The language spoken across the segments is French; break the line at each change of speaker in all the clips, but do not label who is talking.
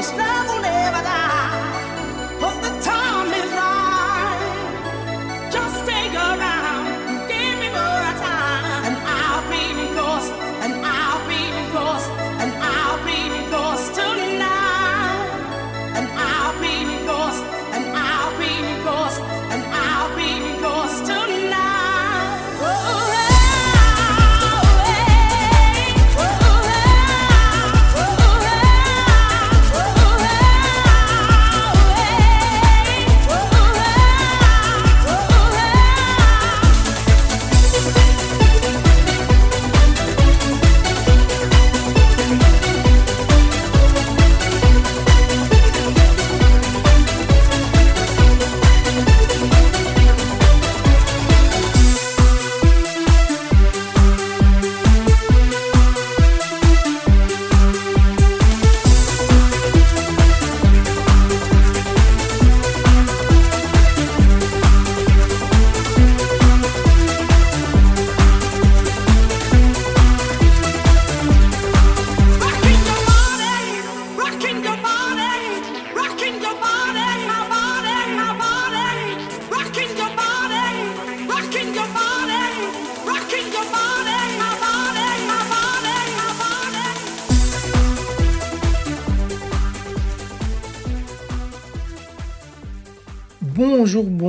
this love.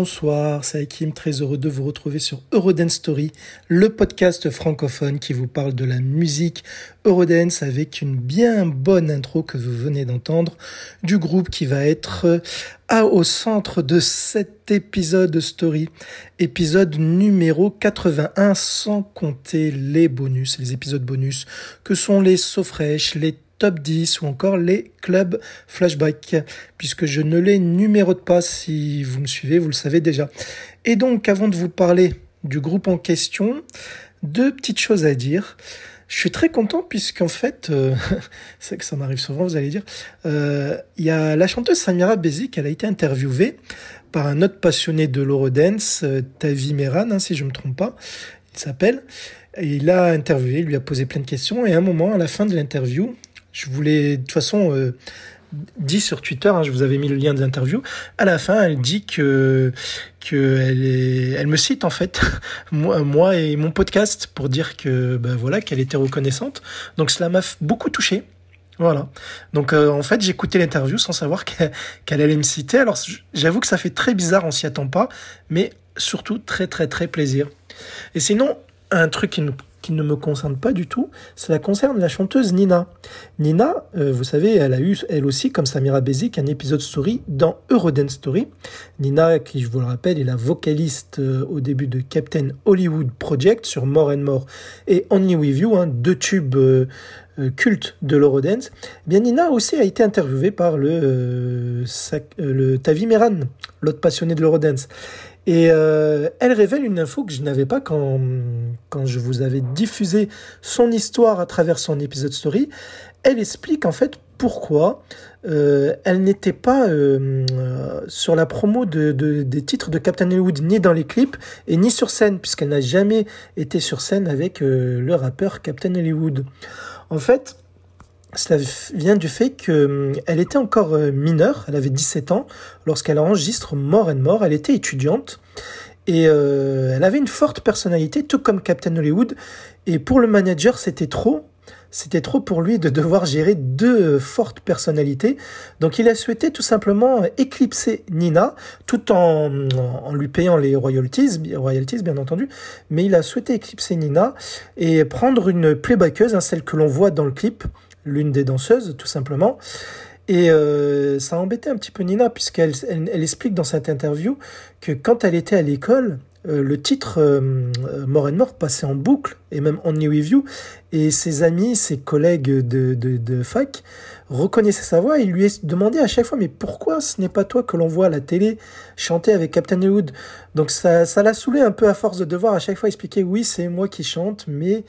Bonsoir, c'est Hakim, très heureux de vous retrouver sur Eurodance Story, le podcast francophone qui vous parle de la musique Eurodance avec une bien bonne intro que vous venez d'entendre du groupe qui va être à, au centre de cet épisode Story, épisode numéro 81 sans compter les bonus, les épisodes bonus que sont les So Fresh, les top 10 ou encore les clubs flashback, puisque je ne les numérote pas si vous me suivez, vous le savez déjà. Et donc, avant de vous parler du groupe en question, deux petites choses à dire. Je suis très content puisqu'en fait, euh, c'est que ça m'arrive souvent, vous allez dire, euh, il y a la chanteuse Samira Bezik, elle a été interviewée par un autre passionné de l'Eurodance, euh, Tavi Meran, hein, si je me trompe pas, il s'appelle. Et il a interviewé, il lui a posé plein de questions et à un moment, à la fin de l'interview, je voulais, de toute façon, euh, dit sur Twitter, hein, je vous avais mis le lien de l'interview. À la fin, elle dit que que elle elle me cite en fait moi, moi et mon podcast pour dire que ben voilà qu'elle était reconnaissante. Donc cela m'a beaucoup touché. Voilà. Donc euh, en fait, écouté l'interview sans savoir qu'elle allait me citer. Alors j'avoue que ça fait très bizarre, on s'y attend pas, mais surtout très très très plaisir. Et sinon, un truc qui nous qui ne me concerne pas du tout, cela concerne la chanteuse Nina. Nina, euh, vous savez, elle a eu elle aussi, comme Samira Bezik, un épisode story dans Eurodance Story. Nina, qui je vous le rappelle, est la vocaliste euh, au début de Captain Hollywood Project sur More and More et Only With You, hein, deux tubes euh, cultes de l'Eurodance. Eh bien Nina aussi a été interviewée par le, le Tavi Meran, l'autre passionné de l'Eurodance. Et euh, elle révèle une info que je n'avais pas quand, quand je vous avais diffusé son histoire à travers son épisode story. Elle explique en fait pourquoi euh, elle n'était pas euh, sur la promo de, de, des titres de Captain Hollywood, ni dans les clips, et ni sur scène, puisqu'elle n'a jamais été sur scène avec le rappeur Captain Hollywood. En fait, cela vient du fait qu'elle hum, était encore euh, mineure, elle avait 17 ans, lorsqu'elle enregistre More and More, elle était étudiante, et euh, elle avait une forte personnalité, tout comme Captain Hollywood, et pour le manager, c'était trop, c'était trop pour lui de devoir gérer deux euh, fortes personnalités. Donc il a souhaité tout simplement éclipser Nina, tout en, en lui payant les royalties, royalties bien entendu, mais il a souhaité éclipser Nina et prendre une playbackeuse, hein, celle que l'on voit dans le clip, l'une des danseuses, tout simplement. Et euh, ça a embêté un petit peu Nina, puisqu'elle elle, explique dans cette interview que quand elle était à l'école, euh, le titre euh, More and More passait en boucle, et même en New Review, et ses amis, ses collègues de, de, de fac reconnaissait sa voix et lui est demandé à chaque fois mais pourquoi ce n'est pas toi que l'on voit à la télé chanter avec Captain Hollywood? Donc ça ça l'a saoulé un peu à force de devoir à chaque fois expliquer oui c'est moi qui chante mais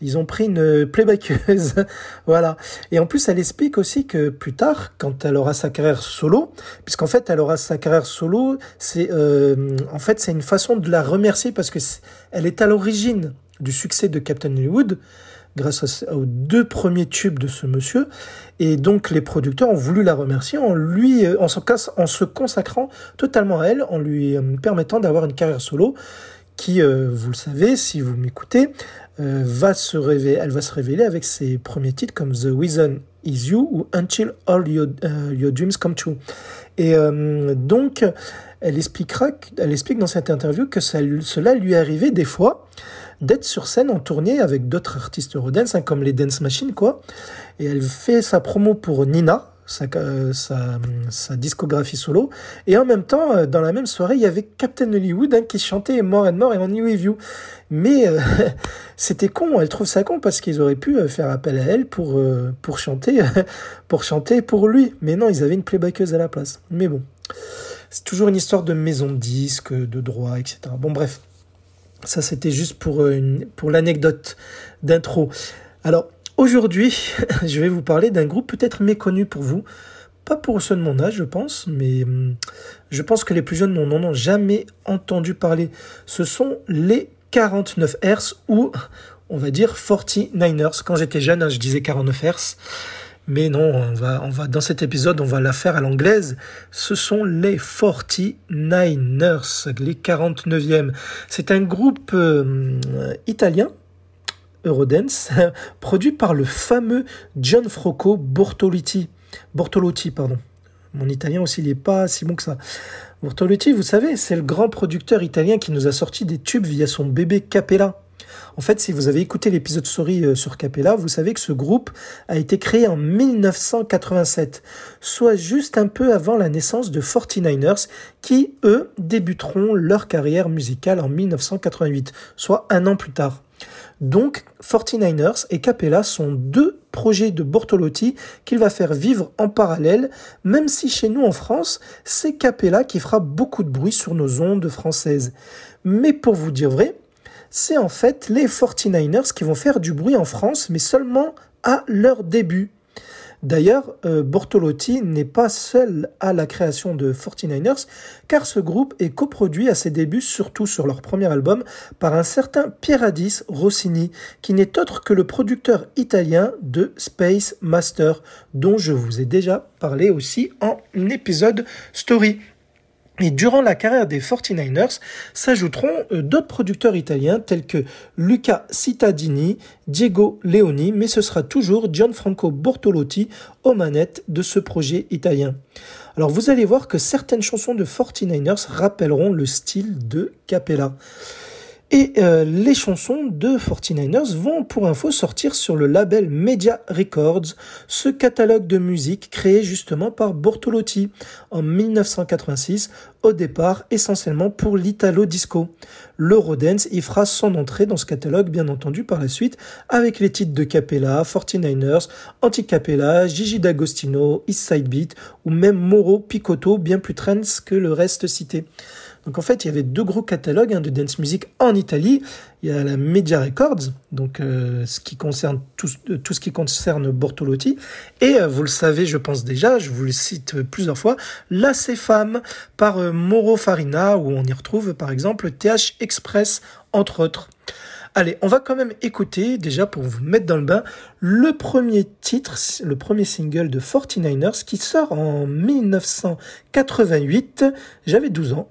ils ont pris une playbackeuse voilà. Et en plus elle explique aussi que plus tard quand elle aura sa carrière solo puisqu'en fait elle aura sa carrière solo c'est euh, en fait c'est une façon de la remercier parce que elle est à l'origine du succès de Captain Hollywood grâce aux deux premiers tubes de ce monsieur. Et donc les producteurs ont voulu la remercier en lui, en se, en se consacrant totalement à elle, en lui permettant d'avoir une carrière solo qui, vous le savez, si vous m'écoutez, va se révéler, elle va se révéler avec ses premiers titres comme The Reason Is You ou Until All Your, your Dreams Come True. Et donc, elle expliquera, elle explique dans cette interview que cela lui arrivé des fois d'être sur scène en tournée avec d'autres artistes Eurodance, hein, comme les Dance Machines, quoi. Et elle fait sa promo pour Nina, sa, sa, discographie solo. Et en même temps, euh, dans la même soirée, il y avait Captain Hollywood hein, qui chantait More and More et On New With You. Mais euh, c'était con, elle trouve ça con parce qu'ils auraient pu euh, faire appel à elle pour, pour, chanter, pour chanter pour lui. Mais non, ils avaient une playbackeuse à la place. Mais bon. C'est toujours une histoire de maison de disques, de droits, etc. Bon, bref. Ça, c'était juste pour, euh, pour l'anecdote d'intro. Alors, aujourd'hui, je vais vous parler d'un groupe peut-être méconnu pour vous. Pas pour ceux de mon âge, je pense, mais hum, je pense que les plus jeunes n'en ont jamais entendu parler. Ce sont les 49 Hz ou, on va dire, 49ers. Quand j'étais jeune, hein, je disais 49 Hz. Mais non, on va, dans cet épisode, on va la faire à l'anglaise. Ce sont les 49ers, les 49e. C'est un groupe euh, italien, Eurodance, produit par le fameux Gianfranco Bortolotti. Bortolotti, pardon. Mon italien aussi, il n'est pas si bon que ça. Bortolotti, vous savez, c'est le grand producteur italien qui nous a sorti des tubes via son bébé Capella. En fait, si vous avez écouté l'épisode Story euh, sur Capella, vous savez que ce groupe a été créé en 1987, soit juste un peu avant la naissance de 49ers, qui, eux, débuteront leur carrière musicale en 1988, soit un an plus tard. Donc, 49ers et Capella sont deux projets de Bortolotti qu'il va faire vivre en parallèle, même si chez nous en France, c'est Capella qui fera beaucoup de bruit sur nos ondes françaises. Mais pour vous dire vrai, c'est en fait les 49ers qui vont faire du bruit en France, mais seulement à leur début. D'ailleurs, euh, Bortolotti n'est pas seul à la création de 49ers, car ce groupe est coproduit à ses débuts, surtout sur leur premier album, par un certain Pieradis Rossini, qui n'est autre que le producteur italien de Space Master, dont je vous ai déjà parlé aussi en épisode story. Et durant la carrière des 49ers s'ajouteront euh, d'autres producteurs italiens tels que Luca Cittadini, Diego Leoni, mais ce sera toujours Gianfranco Bortolotti aux manettes de ce projet italien. Alors vous allez voir que certaines chansons de 49ers rappelleront le style de Capella. Et euh, les chansons de 49ers vont pour info sortir sur le label Media Records, ce catalogue de musique créé justement par Bortolotti en 1986, au départ essentiellement pour l'Italo Disco. L'Eurodance y fera son entrée dans ce catalogue bien entendu par la suite avec les titres de Capella, 49ers, Anti-Capella, Gigi D'Agostino, East Side Beat ou même Moro Picotto bien plus trends que le reste cité. Donc en fait, il y avait deux gros catalogues hein, de dance music en Italie. Il y a la Media Records, donc euh, euh, tout, ce qui concerne Bortolotti, et euh, vous le savez, je pense déjà, je vous le cite plusieurs fois, La Cefam par Moro Farina, où on y retrouve par exemple TH Express entre autres. Allez, on va quand même écouter, déjà pour vous mettre dans le bain, le premier titre, le premier single de 49ers qui sort en 1988. J'avais 12 ans.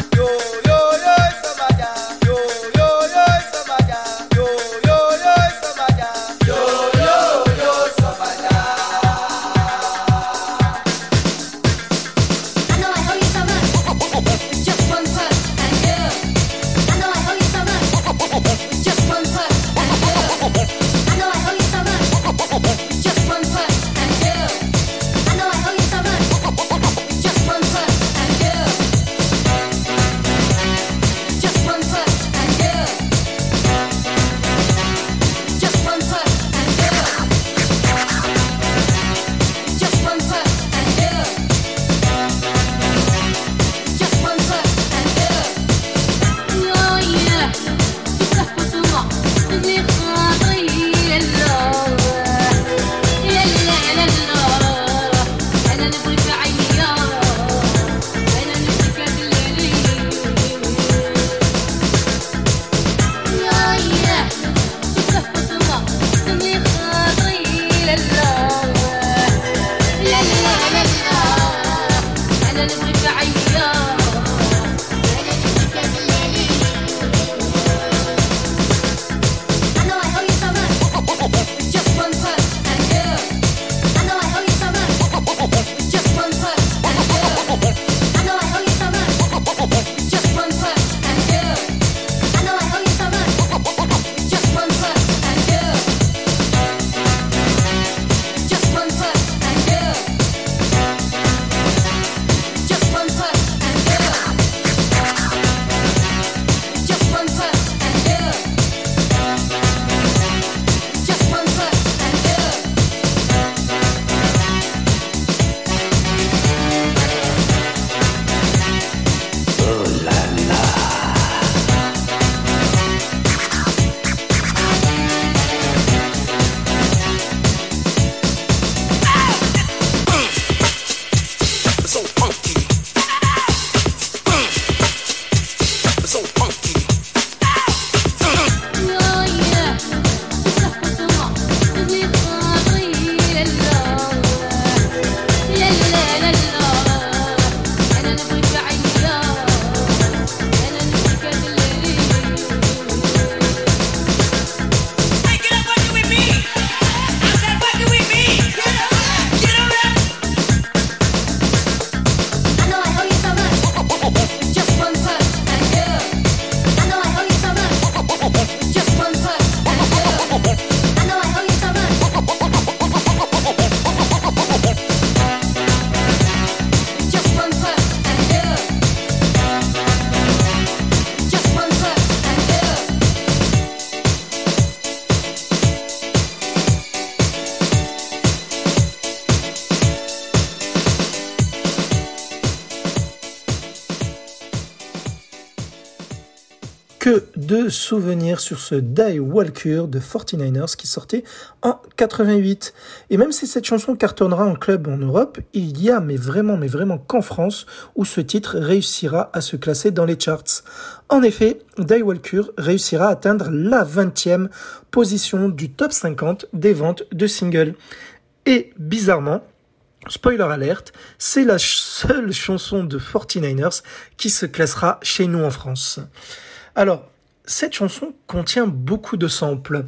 de souvenirs sur ce Die Walker de 49ers qui sortait en 88. Et même si cette chanson cartonnera en club en Europe, il y a, mais vraiment, mais vraiment qu'en France, où ce titre réussira à se classer dans les charts. En effet, Die Walker réussira à atteindre la 20e position du top 50 des ventes de singles. Et bizarrement, Spoiler alerte, c'est la seule chanson de 49ers qui se classera chez nous en France. Alors, cette chanson contient beaucoup de samples.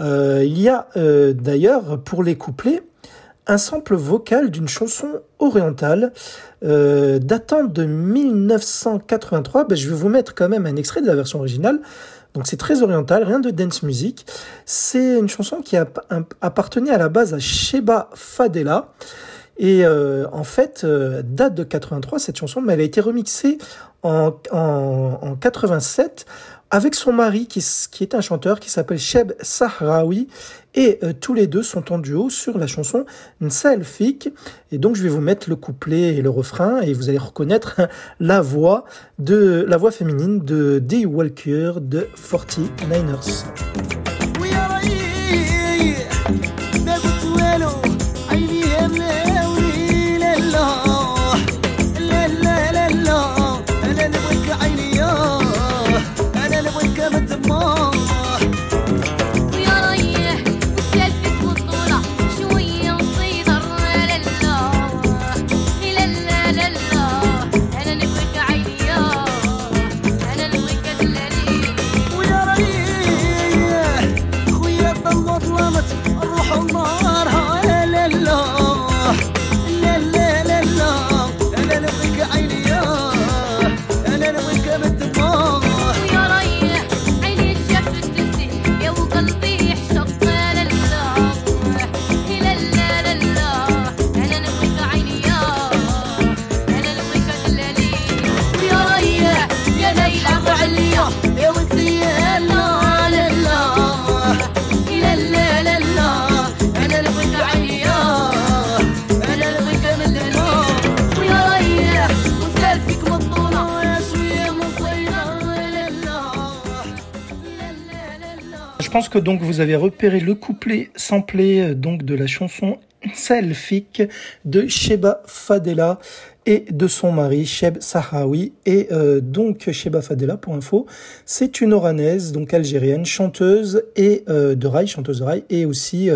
Euh, il y a euh, d'ailleurs pour les couplets un sample vocal d'une chanson orientale euh, datant de 1983. Ben, je vais vous mettre quand même un extrait de la version originale. Donc c'est très oriental, rien de dance music. C'est une chanson qui appartenait à la base à Sheba Fadela. Et en fait, date de 83 cette chanson, mais elle a été remixée en, en, en 87 avec son mari qui, qui est un chanteur qui s'appelle Sheb Sahraoui et euh, tous les deux sont en duo sur la chanson Nselfik et donc je vais vous mettre le couplet et le refrain et vous allez reconnaître la voix de la voix féminine de Dee Walker de 49ers. ما ظلمت الروح الله. Pense que donc vous avez repéré le couplet samplé euh, donc de la chanson Selfik de Sheba Fadela et de son mari Sheb Sahawi. Et euh, donc Sheba Fadela, pour info, c'est une oranaise, donc algérienne, chanteuse et euh, de rail, chanteuse de rail, et aussi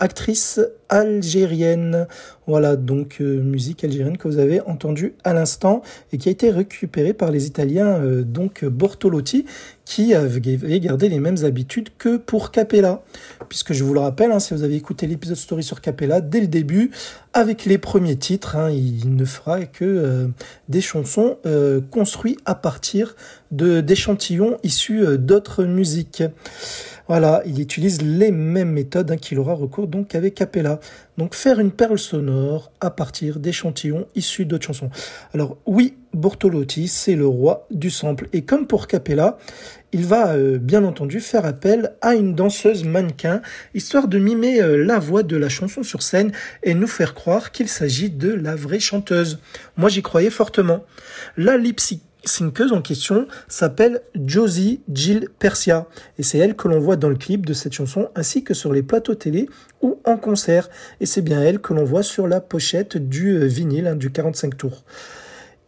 actrice algérienne. Voilà, donc musique algérienne que vous avez entendue à l'instant et qui a été récupérée par les Italiens, donc Bortolotti, qui avait gardé les mêmes habitudes que pour Capella. Puisque je vous le rappelle, hein, si vous avez écouté l'épisode story sur Capella, dès le début, avec les premiers titres, hein, il ne fera que euh, des chansons euh, construites à partir d'échantillons issus euh, d'autres musiques. Voilà, il utilise les mêmes méthodes hein, qu'il aura recours donc avec Capella. Donc faire une perle sonore à partir d'échantillons issus d'autres chansons. Alors oui, Bortolotti, c'est le roi du sample. Et comme pour Capella, il va euh, bien entendu faire appel à une danseuse mannequin, histoire de mimer euh, la voix de la chanson sur scène et nous faire croire qu'il s'agit de la vraie chanteuse. Moi j'y croyais fortement. La lip synceuse en question s'appelle Josie Jill Persia et c'est elle que l'on voit dans le clip de cette chanson ainsi que sur les plateaux télé ou en concert et c'est bien elle que l'on voit sur la pochette du euh, vinyle hein, du 45 tours.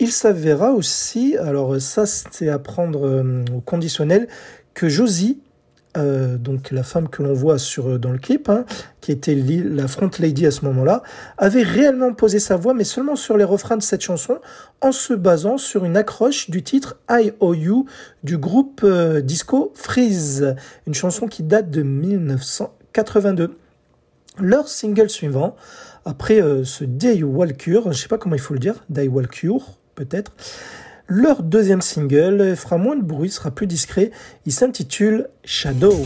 Il s'avéra aussi, alors ça c'est à prendre euh, au conditionnel, que Josie, euh, donc la femme que l'on voit sur euh, dans le clip, hein, qui était la front lady à ce moment-là, avait réellement posé sa voix, mais seulement sur les refrains de cette chanson, en se basant sur une accroche du titre I O You du groupe disco Freeze, une chanson qui date de 1982. Leur single suivant, après ce Day Walker, je sais pas comment il faut le dire, Day Walker, peut-être. Leur deuxième single fera moins de bruit, sera plus discret. Il s'intitule Shadows.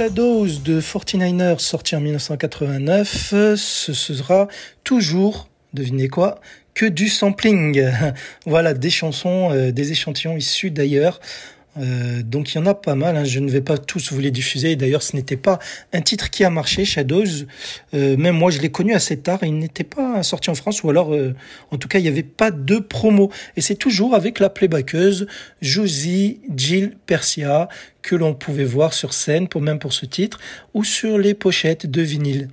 Shadows de 49ers sorti en 1989, ce sera toujours, devinez quoi, que du sampling. voilà, des chansons, euh, des échantillons issus d'ailleurs. Euh, donc il y en a pas mal, hein. je ne vais pas tous vous les diffuser. D'ailleurs, ce n'était pas un titre qui a marché, Shadows. Euh, même moi, je l'ai connu assez tard. Il n'était pas sorti en France, ou alors, euh, en tout cas, il n'y avait pas de promo. Et c'est toujours avec la playbackeuse Josie Jill Persia que l'on pouvait voir sur scène, pour même pour ce titre, ou sur les pochettes de vinyle.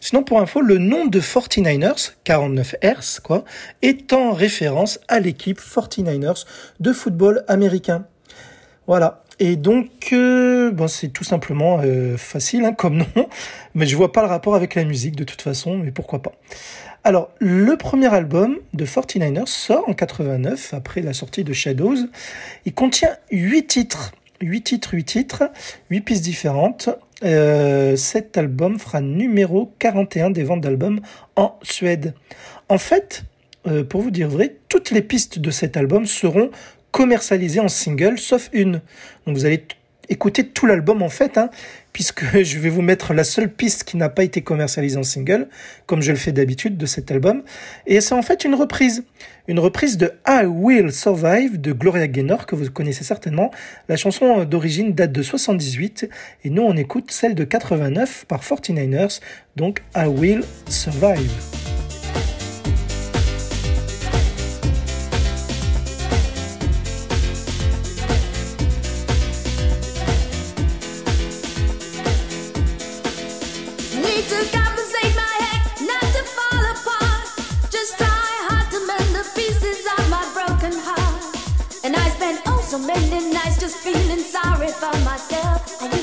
Sinon, pour info, le nom de 49ers, 49 Hz, quoi, est en référence à l'équipe 49ers de football américain. Voilà. Et donc, euh, bon, c'est tout simplement euh, facile hein, comme nom, mais je vois pas le rapport avec la musique de toute façon, mais pourquoi pas. Alors, le premier album de 49ers sort en 89, après la sortie de Shadows. Il contient 8 titres. 8 titres, 8 titres, 8 pistes différentes. Euh, cet album fera numéro 41 des ventes d'albums en Suède. En fait, euh, pour vous dire vrai, toutes les pistes de cet album seront commercialisé en single, sauf une. Donc vous allez écouter tout l'album en fait, hein, puisque je vais vous mettre la seule piste qui n'a pas été commercialisée en single, comme je le fais d'habitude de cet album. Et c'est en fait une reprise. Une reprise de I Will Survive de Gloria Gaynor, que vous connaissez certainement. La chanson d'origine date de 78, et nous on écoute celle de 89 par 49ers, donc I Will Survive.
So many nights just feeling sorry for myself.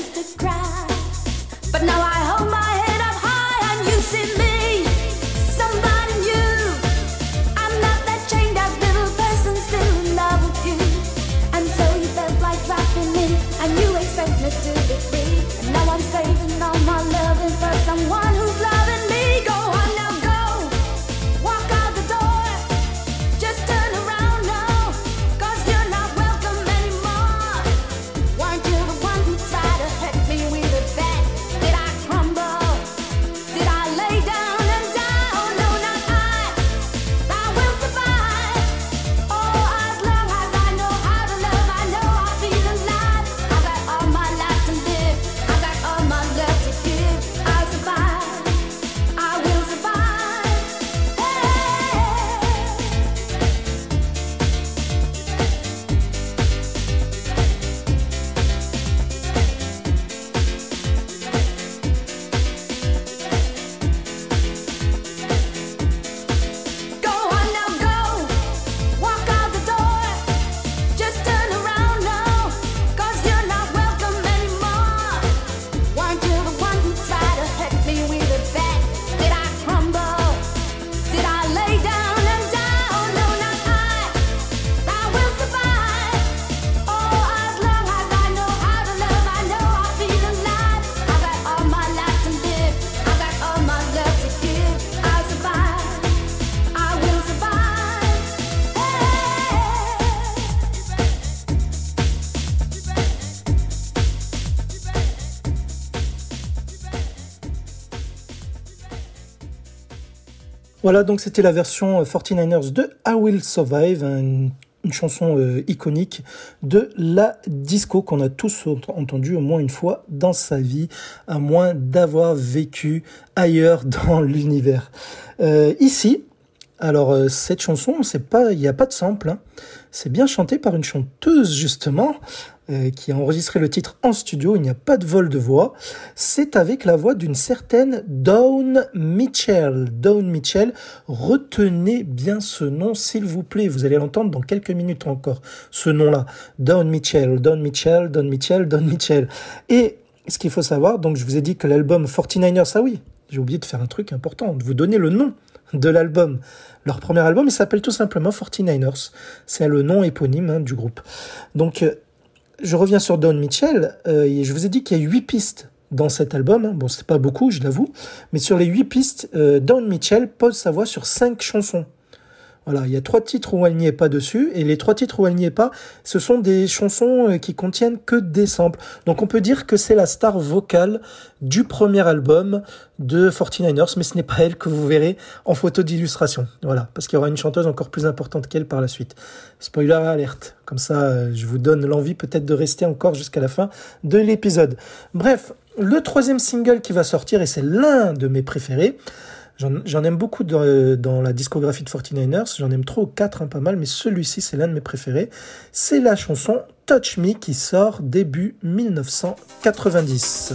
Voilà, donc c'était la version 49ers euh, de I Will Survive, une, chanson euh, iconique de la disco qu'on a tous entendu au moins une fois dans sa vie, à moins d'avoir vécu ailleurs dans l'univers. Euh, ici, alors cette chanson, c'est pas, il n'y a pas de sample, hein. c'est bien chanté par une chanteuse justement, euh, qui a enregistré le titre en studio, il n'y a pas de vol de voix, c'est avec la voix d'une certaine Dawn Mitchell. Dawn Mitchell, retenez bien ce nom s'il vous plaît, vous allez l'entendre dans quelques minutes encore, ce nom-là. Dawn Mitchell, Dawn Mitchell, Dawn Mitchell, Dawn Mitchell. Et ce qu'il faut savoir, donc je vous ai dit que l'album 49ers, ah oui, j'ai oublié de faire un truc important, de vous donner le nom de l'album. Leur premier album, il s'appelle tout simplement 49ers. C'est le nom éponyme hein, du groupe. Donc, euh, je reviens sur Don Mitchell. Euh, je vous ai dit qu'il y a huit pistes dans cet album. Bon, c'est pas beaucoup, je l'avoue, mais sur les huit pistes, euh, Don Mitchell pose sa voix sur cinq chansons. Voilà, il y a trois titres où elle n'y est pas dessus, et les trois titres où elle n'y est pas, ce sont des chansons euh, qui contiennent que des samples. Donc on peut dire que c'est la star vocale du premier album de 49ers, mais ce n'est pas elle que vous verrez en photo d'illustration. Voilà, parce qu'il y aura une chanteuse encore plus importante qu'elle par la suite. Spoiler alerte. Comme ça, euh, je vous donne l'envie peut-être de rester encore jusqu'à la fin de l'épisode. Bref, le troisième single qui va sortir, et c'est l'un de mes préférés, J'en aime beaucoup dans, la discographie de 49ers, j'en aime trop, quatre, hein, pas mal, mais celui-ci c'est l'un de mes préférés. C'est la chanson Touch Me qui sort début 1990.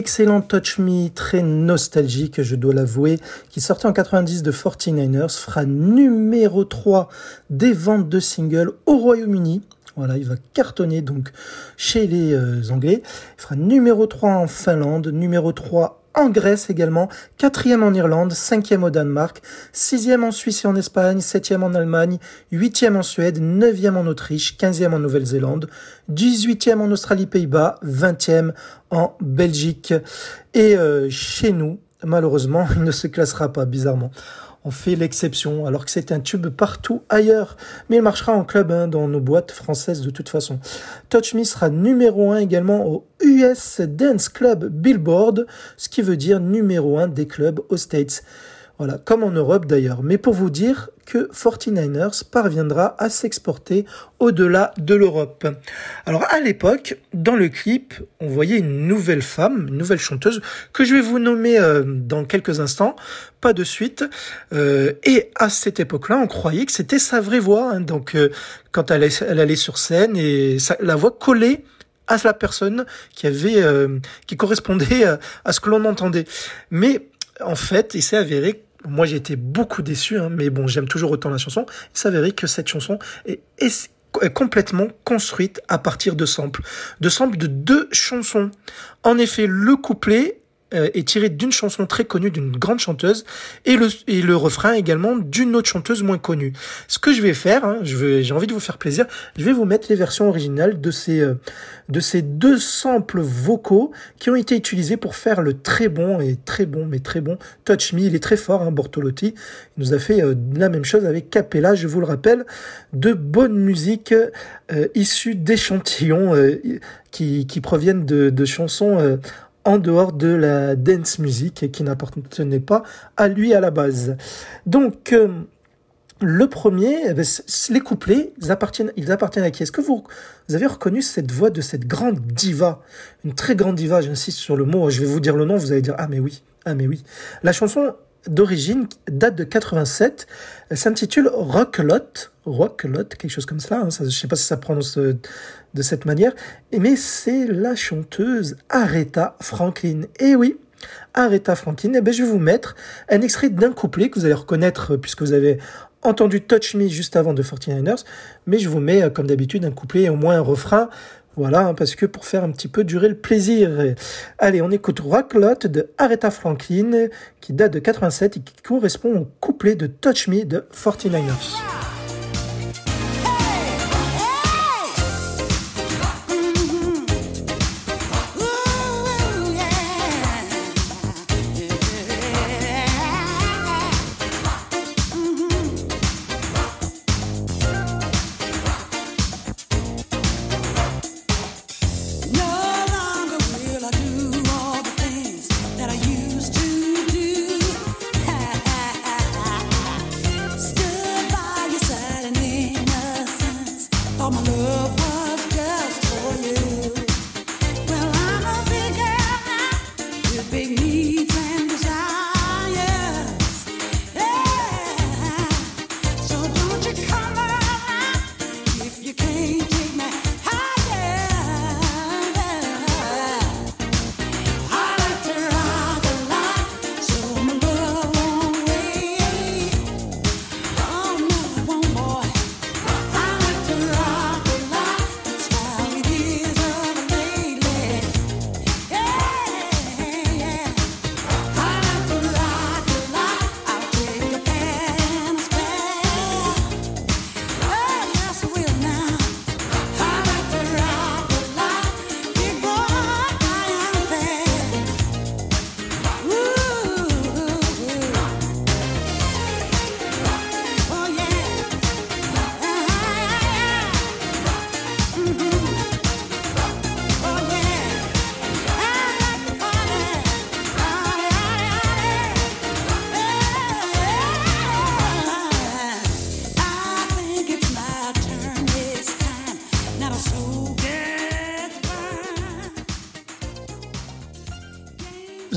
Cette excellente Touch Me, très nostalgique, je dois l'avouer, qui sortait en 90 de 49ers, fera numéro 3 des ventes de singles au Royaume-Uni. Voilà, il va cartonner donc chez les euh, Anglais. Il fera numéro 3 en Finlande, numéro 3 en Grèce également, quatrième en Irlande, cinquième au Danemark, sixième en Suisse et en Espagne, septième en Allemagne, huitième en Suède, neuvième en Autriche, quinzième en Nouvelle-Zélande, dix-huitième en Australie-Pays-Bas, vingtième en Belgique. Et euh, chez nous, malheureusement, il ne se classera pas, bizarrement on fait l'exception, alors que c'est un tube partout ailleurs. Mais il marchera en club hein, dans nos boîtes françaises de toute façon. Touch Me sera numéro 1 également au US Dance Club Billboard, ce qui veut dire numéro 1 des clubs aux States. Voilà, comme en Europe d'ailleurs. Mais pour vous dire que 49ers parviendra à s'exporter au-delà de l'Europe. Alors à l'époque, dans le clip, on voyait une nouvelle femme, une nouvelle chanteuse, que je vais vous nommer euh, dans quelques instants, pas de suite. Euh, et à cette époque-là, on croyait que c'était sa vraie voix. Hein. donc euh, quand elle, allait sur scène et la voix collait à la personne qui avait, qui correspondait à ce que l'on entendait. Mais en fait, il s'est avéré moi j'ai été beaucoup déçu, hein, mais bon, j'aime toujours autant la chanson. Il s'avérait que cette chanson est, est, complètement construite à partir de samples, de samples de deux chansons. En effet, le couplet est tiré d'une chanson très connue d'une grande chanteuse et le, et le refrain également d'une autre chanteuse moins connue. Ce que je vais faire, hein, j'ai envie de vous faire plaisir, je vais vous mettre les versions originales de ces, euh, de ces deux samples vocaux qui ont été utilisés pour faire le très bon et très bon, mais très bon Touch Me. Il est très fort, hein, Bortolotti. Il nous a fait euh, la même chose avec Capella, je vous le rappelle, de bonne musique euh, issue d'échantillons qui, qui proviennent de, de chansons en dehors de la dance music qui n'appartenait pas à lui à la base. Donc, euh, le premier, eh ben, les couplets, ils appartiennent, ils appartiennent à qui? Est-ce que vous, avez reconnu cette voix de cette grande diva? Une très grande diva, j'insiste sur le mot, je vais vous dire le nom, vous allez dire, ah mais oui, ah mais oui. La chanson d'origine date de 87. Elle s'intitule Rocklot. Rocklot, quelque chose comme ça. Hein, ça je sais pas si ça prononce euh, de cette manière. Mais c'est la chanteuse Aretha Franklin. Et oui, Aretha Franklin. Et eh ben, je vais vous mettre un extrait d'un couplet que vous allez reconnaître euh, puisque vous avez entendu Touch Me juste avant de 49ers. Mais je vous mets, euh, comme d'habitude, un couplet et au moins un refrain voilà, hein, parce que pour faire un petit peu durer le plaisir. Allez, on écoute Rocklot de Aretha Franklin, qui date de 87 et qui correspond au couplet de Touch Me de 49ers.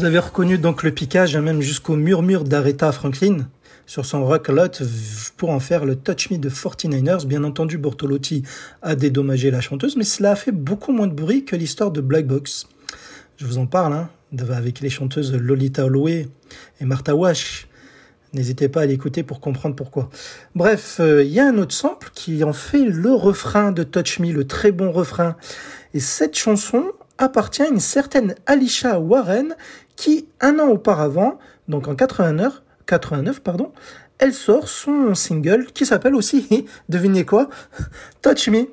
Vous avez reconnu donc le piquage, hein, même jusqu'au murmure d'Aretha Franklin sur son rock lot pour en faire le Touch Me de 49ers. Bien entendu, Bortolotti a dédommagé la chanteuse, mais cela a fait beaucoup moins de bruit que l'histoire de Black Box. Je vous en parle, hein, avec les chanteuses Lolita Holloway et Martha Wash. N'hésitez pas à l'écouter pour comprendre pourquoi. Bref, euh, il y a un autre sample qui en fait le refrain de Touch Me, le très bon refrain. Et cette chanson appartient à une certaine Alicia Warren qui, un an auparavant, donc en 89, 89 pardon, elle sort son single qui s'appelle aussi, devinez quoi, Touch Me.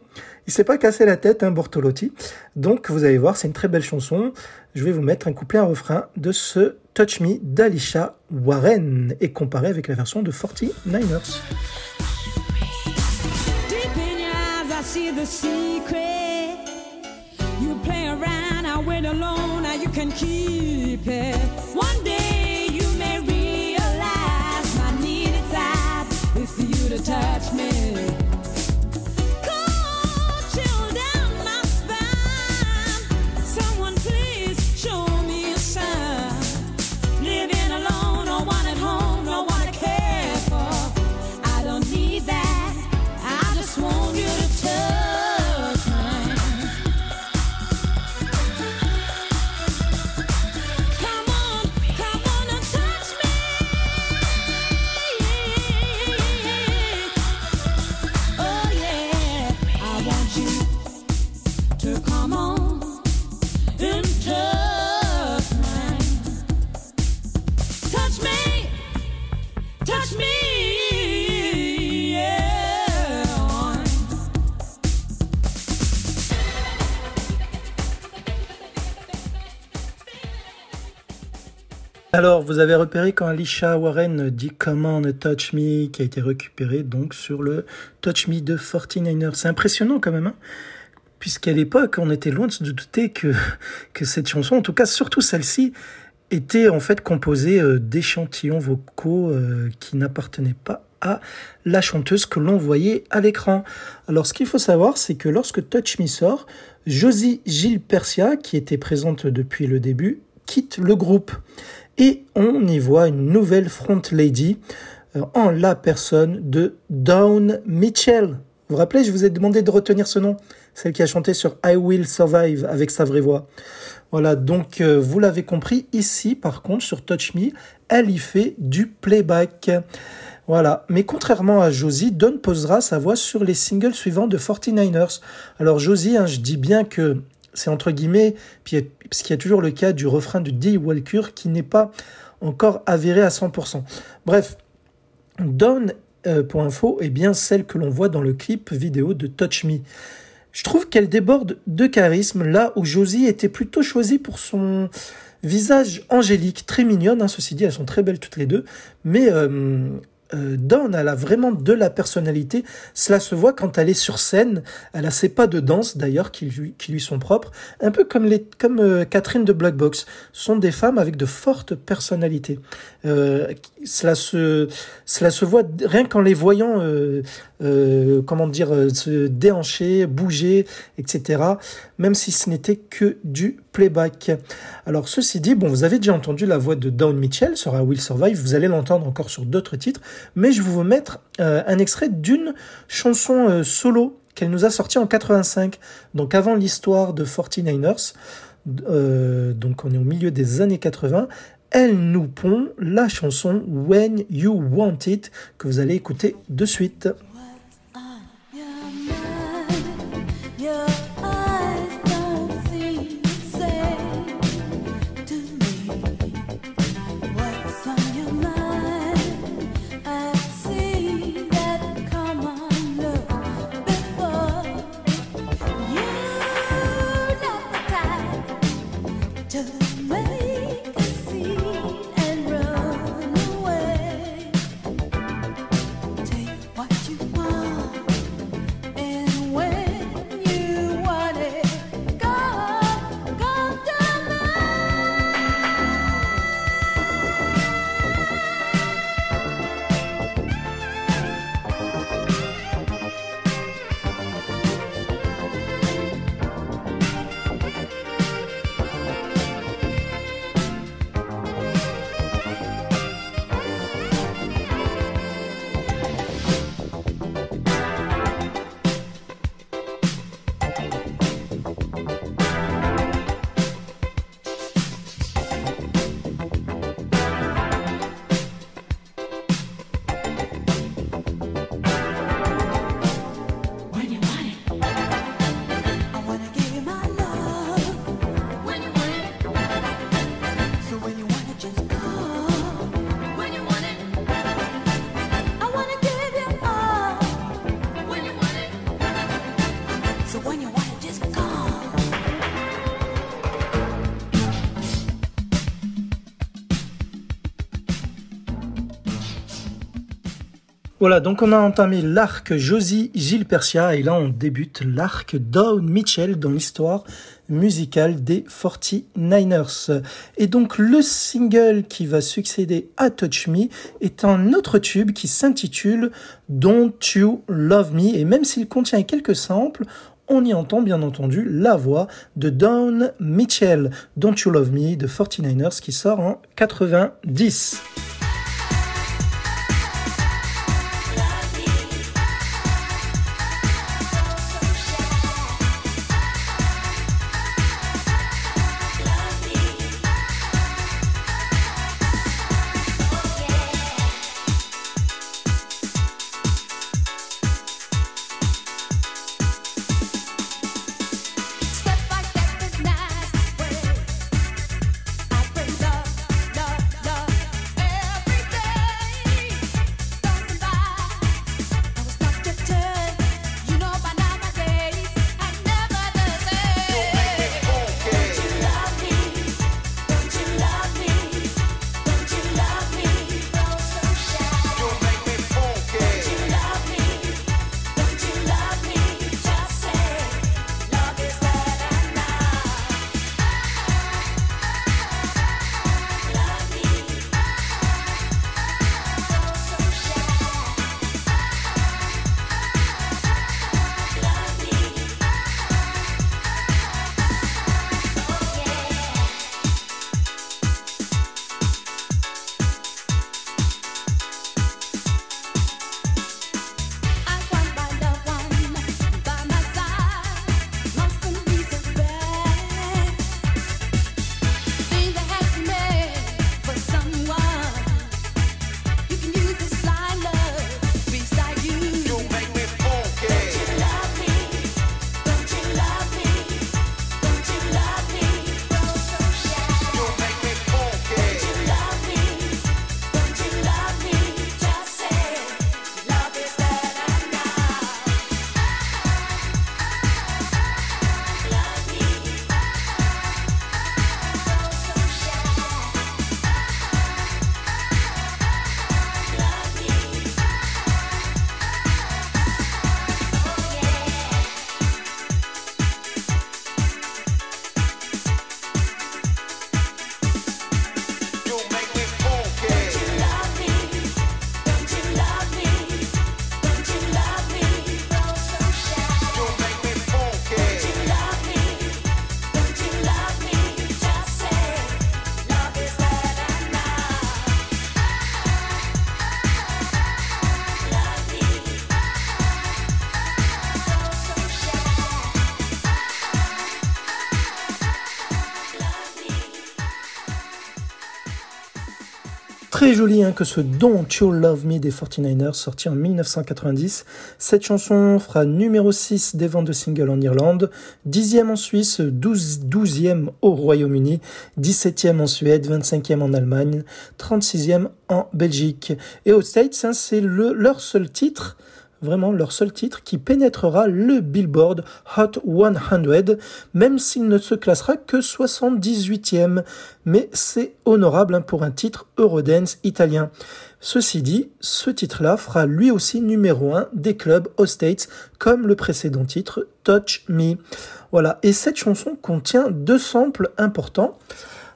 Il s'est pas cassé la tête, hein, Bortolotti. Donc vous allez voir, c'est une très belle chanson. Je vais vous mettre un couplet, un refrain de ce Touch Me d'Alisha Warren et comparer avec la version de 49ers. Alors, vous avez repéré quand Alicia Warren dit Come on, touch me, qui a été récupéré donc sur le Touch Me de 49ers. C'est impressionnant quand même, hein puisqu'à l'époque, on était loin de se douter que, que cette chanson, en tout cas surtout celle-ci, était en fait composée euh, d'échantillons vocaux euh, qui n'appartenaient pas à la chanteuse que l'on voyait à l'écran. Alors ce qu'il faut savoir, c'est que lorsque Touch Me sort, Josie Gilles Persia, qui était présente depuis le début, quitte le groupe. Et on y voit une nouvelle front lady euh, en la personne de Dawn Mitchell. Vous vous rappelez, je vous ai demandé de retenir ce nom celle qui a chanté sur I Will Survive avec sa vraie voix. Voilà, donc euh, vous l'avez compris, ici par contre sur Touch Me, elle y fait du playback. Voilà, mais contrairement à Josie, Don posera sa voix sur les singles suivants de 49ers. Alors Josie, hein, je dis bien que c'est entre guillemets, puis, parce qu'il y a toujours le cas du refrain de Dee Walker qui n'est pas encore avéré à 100%. Bref, Don, euh, pour info, est bien celle que l'on voit dans le clip vidéo de Touch Me. Je trouve qu'elle déborde de charisme là où Josie était plutôt choisie pour son visage angélique, très mignonne. Hein, ceci dit, elles sont très belles toutes les deux, mais euh, euh, Dawn, elle a vraiment de la personnalité. Cela se voit quand elle est sur scène. Elle a ses pas de danse d'ailleurs qui lui, qui lui sont propres, un peu comme les comme euh, Catherine de Black Box. Ce sont des femmes avec de fortes personnalités. Euh, cela se cela se voit rien qu'en les voyant, euh, euh, comment dire, se déhancher, bouger, etc. Même si ce n'était que du playback. Alors ceci dit, bon, vous avez déjà entendu la voix de Dawn Mitchell sur I Will Survive. Vous allez l'entendre encore sur d'autres titres mais je vais vous mettre euh, un extrait d'une chanson euh, solo qu'elle nous a sortie en 85, donc avant l'histoire de 49ers, euh, donc on est au milieu des années 80, elle nous pond la chanson When You Want It, que vous allez écouter de suite. Voilà, donc on a entamé l'arc Josie Gilles Persia et là on débute l'arc Dawn Mitchell dans l'histoire musicale des 49ers. Et donc le single qui va succéder à Touch Me est un autre tube qui s'intitule Don't You Love Me et même s'il contient quelques samples, on y entend bien entendu la voix de Dawn Mitchell, Don't You Love Me de 49ers qui sort en 90. Très joli hein, que ce Don't You Love Me des 49ers sorti en 1990. Cette chanson fera numéro 6 des ventes de singles en Irlande, 10e en Suisse, 12, 12e au Royaume-Uni, 17e en Suède, 25e en Allemagne, 36e en Belgique. Et aux States, hein, c'est le, leur seul titre vraiment leur seul titre, qui pénétrera le Billboard Hot 100, même s'il ne se classera que 78e. Mais c'est honorable hein, pour un titre Eurodance italien. Ceci dit, ce titre-là fera lui aussi numéro 1 des clubs aux States, comme le précédent titre Touch Me. Voilà, et cette chanson contient deux samples importants.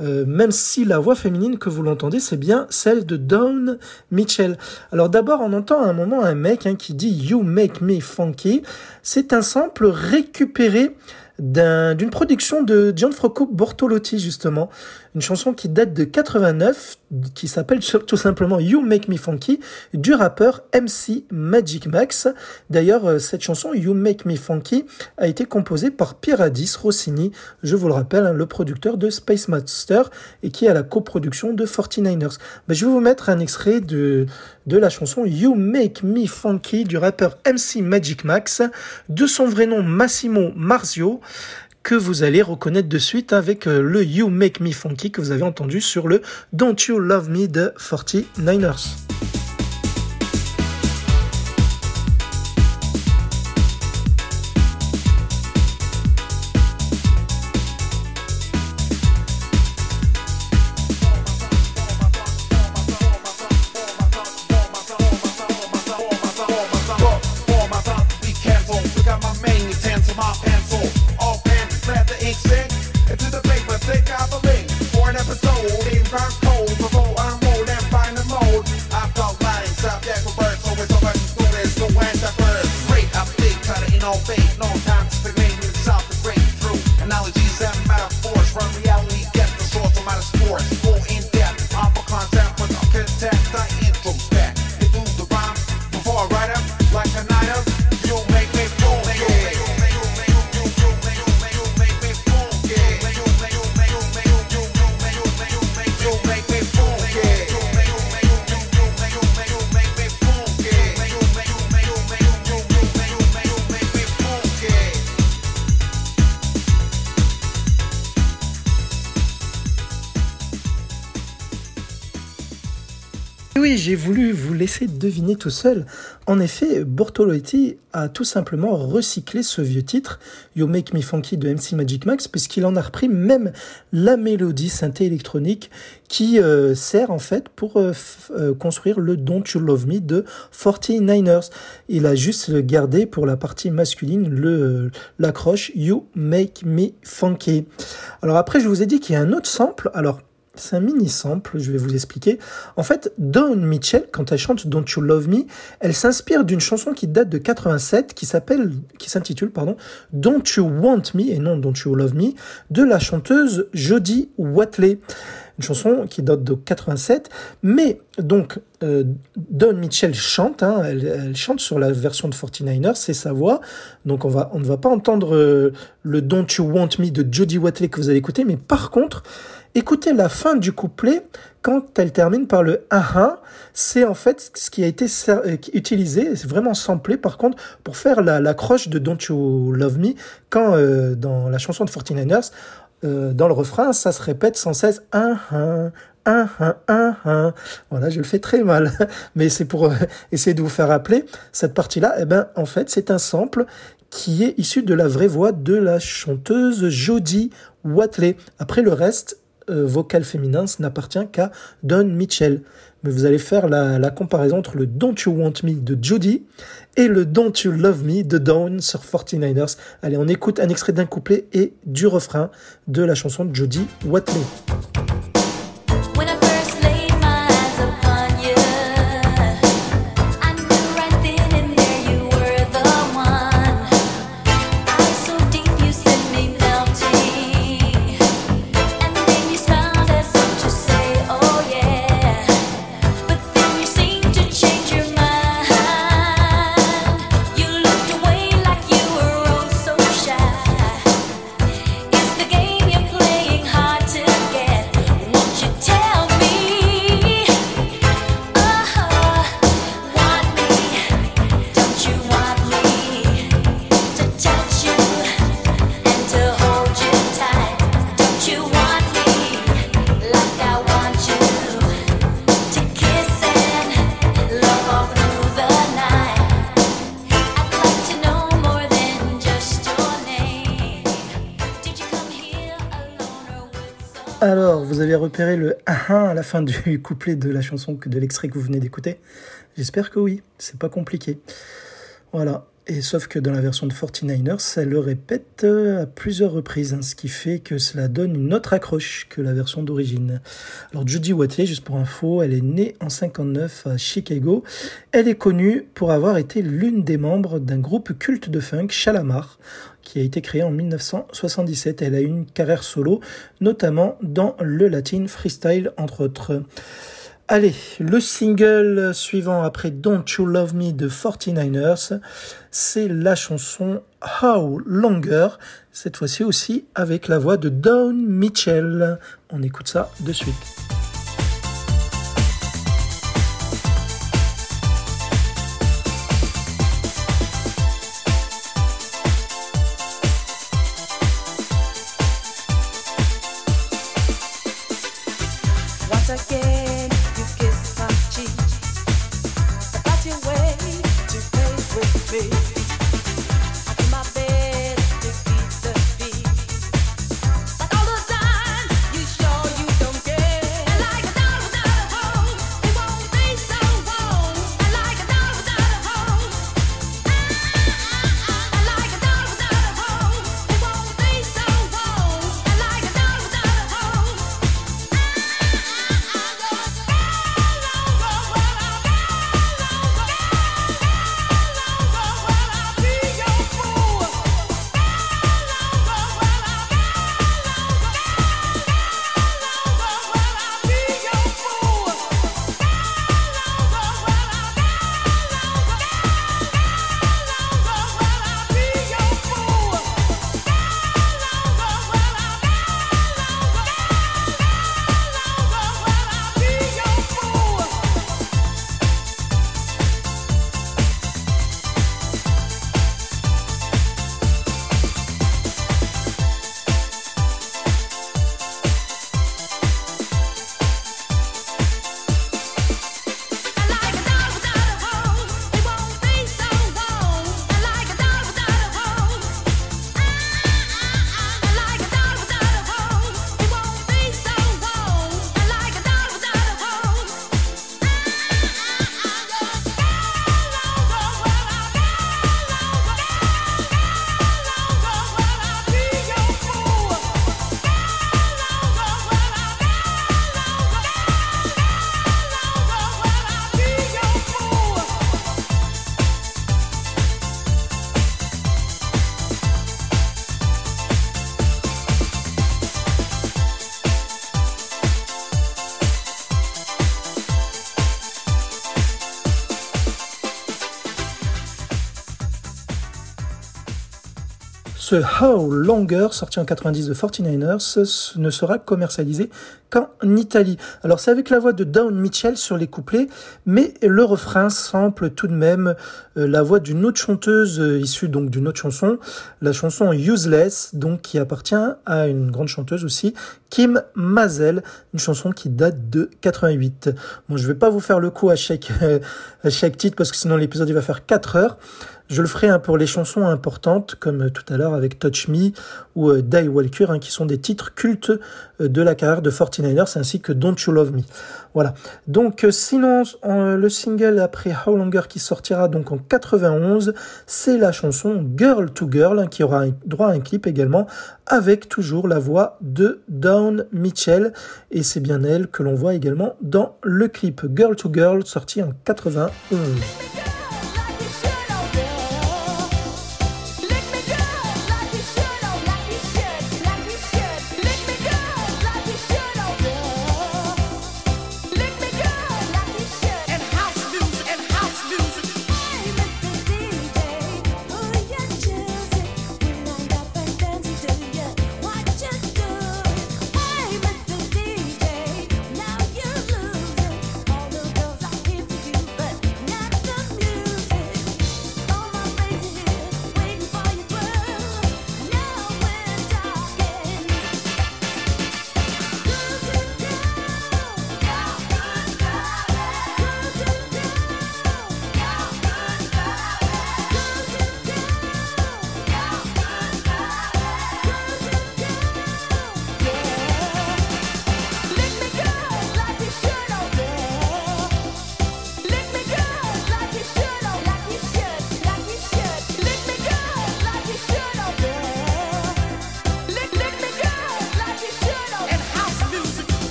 Euh, même si la voix féminine que vous l'entendez, c'est bien celle de Dawn Mitchell. Alors d'abord, on entend à un moment un mec hein, qui dit You make me funky. C'est un sample récupéré d'une production de Gianfranco Bortolotti justement, une chanson qui date de 89, qui s'appelle tout simplement You Make Me Funky, du rappeur MC Magic Max. D'ailleurs, euh, cette chanson You Make Me Funky a été composée par Piradis Rossini, je vous le rappelle, hein, le producteur de Space Master et qui a la coproduction de 49ers. Ben, je vais vous mettre un extrait de, de la chanson You Make Me Funky du rappeur MC Magic Max, de son vrai nom Massimo Marzio que vous allez reconnaître de suite avec euh, le You Make Me Funky que vous avez entendu sur le Don't You Love Me de 49ers. forth. J'ai voulu vous laisser deviner tout seul. En effet, Bortolotti a tout simplement recyclé ce vieux titre, You Make Me Funky de MC Magic Max, puisqu'il en a repris même la mélodie synthé électronique qui euh, sert en fait pour euh, euh, construire le Don't You Love Me de 49ers. Il a juste gardé pour la partie masculine le l'accroche You Make Me Funky. Alors après, je vous ai dit qu'il y a un autre sample. Alors c'est un mini sample, je vais vous expliquer. En fait, Dawn Mitchell, quand elle chante Don't You Love Me, elle s'inspire d'une chanson qui date de 87, qui s'appelle, qui s'intitule, pardon, Don't You Want Me, et non Don't You Love Me, de la chanteuse Jodie Watley. Une chanson qui date de 87, mais donc euh, Mitchell chante, hein, elle, chante sur la version de 49ers, c'est sa voix, donc on ne va pas entendre euh, le Don't You Want Me de Jodie Watley que vous allez écouter, mais par contre, Écoutez la fin du couplet quand elle termine par le aha, c'est en fait ce qui a été euh, utilisé, c'est vraiment samplé par contre pour faire l'accroche de Don't You Love Me quand euh, dans la chanson de 49ers, euh, dans le refrain, ça se répète sans cesse un un un un Voilà, je le fais très mal, mais c'est pour essayer de vous faire rappeler cette partie-là. Eh ben, en fait, c'est un sample qui est issu de la vraie voix de la chanteuse Jodie Watley. Après le reste, euh, vocal féminin n'appartient qu'à Don Mitchell. Mais vous allez faire la, comparaison entre le Don't You Want Me de Judy et le Don't You Love Me de Dawn sur 49ers. Allez, on écoute un extrait d'un couplet et du refrain de la chanson de Jody Watley. 1 à la fin du couplet de la chanson, de l'extrait que vous venez d'écouter J'espère que oui, c'est pas compliqué. Voilà. Et sauf que dans la version de 49ers, ça le répète euh, à plusieurs reprises, hein, ce qui fait que cela donne une autre accroche que la version d'origine. Alors Judy Watley, juste pour info, elle est née en 59 à Chicago. Elle est connue pour avoir été l'une des membres d'un groupe culte de funk, Shalamar, qui a été créé en 1977. Elle a eu une carrière solo, notamment dans le latin freestyle, entre autres. Allez, le single suivant après Don't You Love Me de 49ers, c'est la chanson How Longer, cette fois-ci aussi avec la voix de Dawn Mitchell. On écoute ça de suite. Ce How Longer, sorti en 90 de 49ers, ne sera commercialisé qu'en Italie. Alors c'est avec la voix de Dawn Mitchell sur les couplets, mais le refrain sample tout de même euh, la voix d'une autre chanteuse euh, issue donc d'une autre chanson, la chanson Useless, donc qui appartient à une grande chanteuse aussi, Kim Mazel, une chanson qui date de 88. Bon, je vais pas vous faire le coup à chaque, à chaque titre parce que sinon l'épisode il va faire 4 heures. Je le ferai hein, pour les chansons importantes, comme tout à l'heure avec Touch Me ou euh, Die Walker, hein, qui sont des titres cultes euh, de la carrière de 49ers, ainsi que Don't You Love Me. Voilà. Donc euh, sinon, le single après How Longer qui sortira donc en 91, c'est la chanson Girl to Girl, hein, qui aura droit à un clip également, avec toujours la voix de Dawn Mitchell, et c'est bien elle que l'on voit également dans le clip Girl to Girl sorti en 91.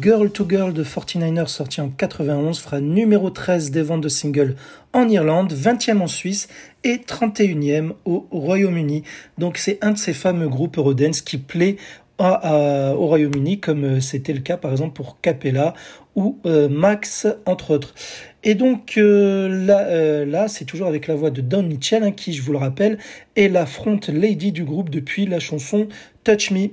Girl to Girl de 49ers sorti en 91 fera numéro 13 des ventes de singles en Irlande, 20e en Suisse et 31e au Royaume-Uni. Donc c'est un de ces fameux groupes Eurodance qui plaît au Royaume-Uni, comme euh, c'était le cas par exemple pour Capella ou euh, Max, entre autres. Et donc euh, là, c'est toujours avec la voix de Don Mitchell, hein, qui, je vous le rappelle, est la front lady du groupe depuis la chanson Touch Me.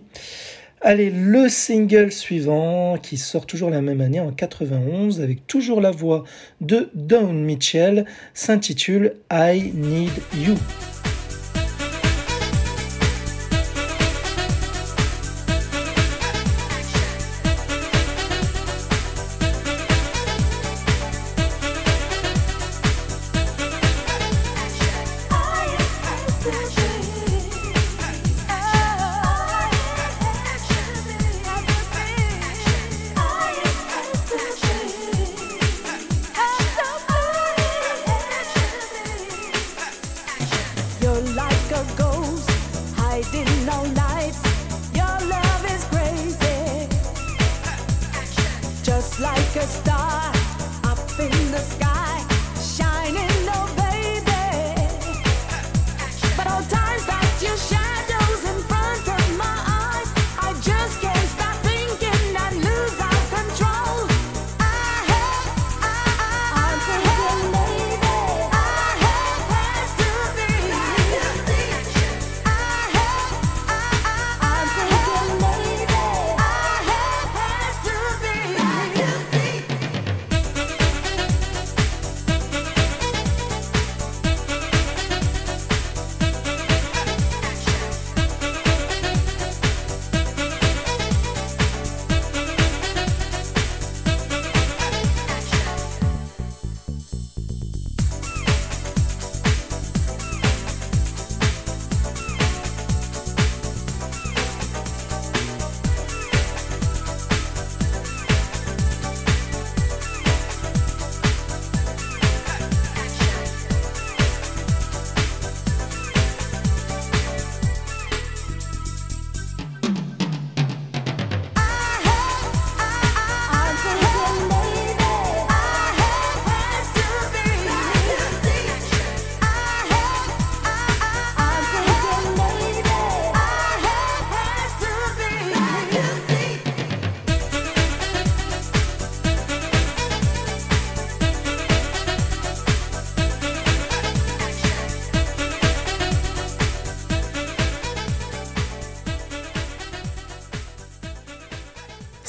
Allez, le single suivant, qui sort toujours la même année, en 91, avec toujours la voix de Don Mitchell, s'intitule I Need You.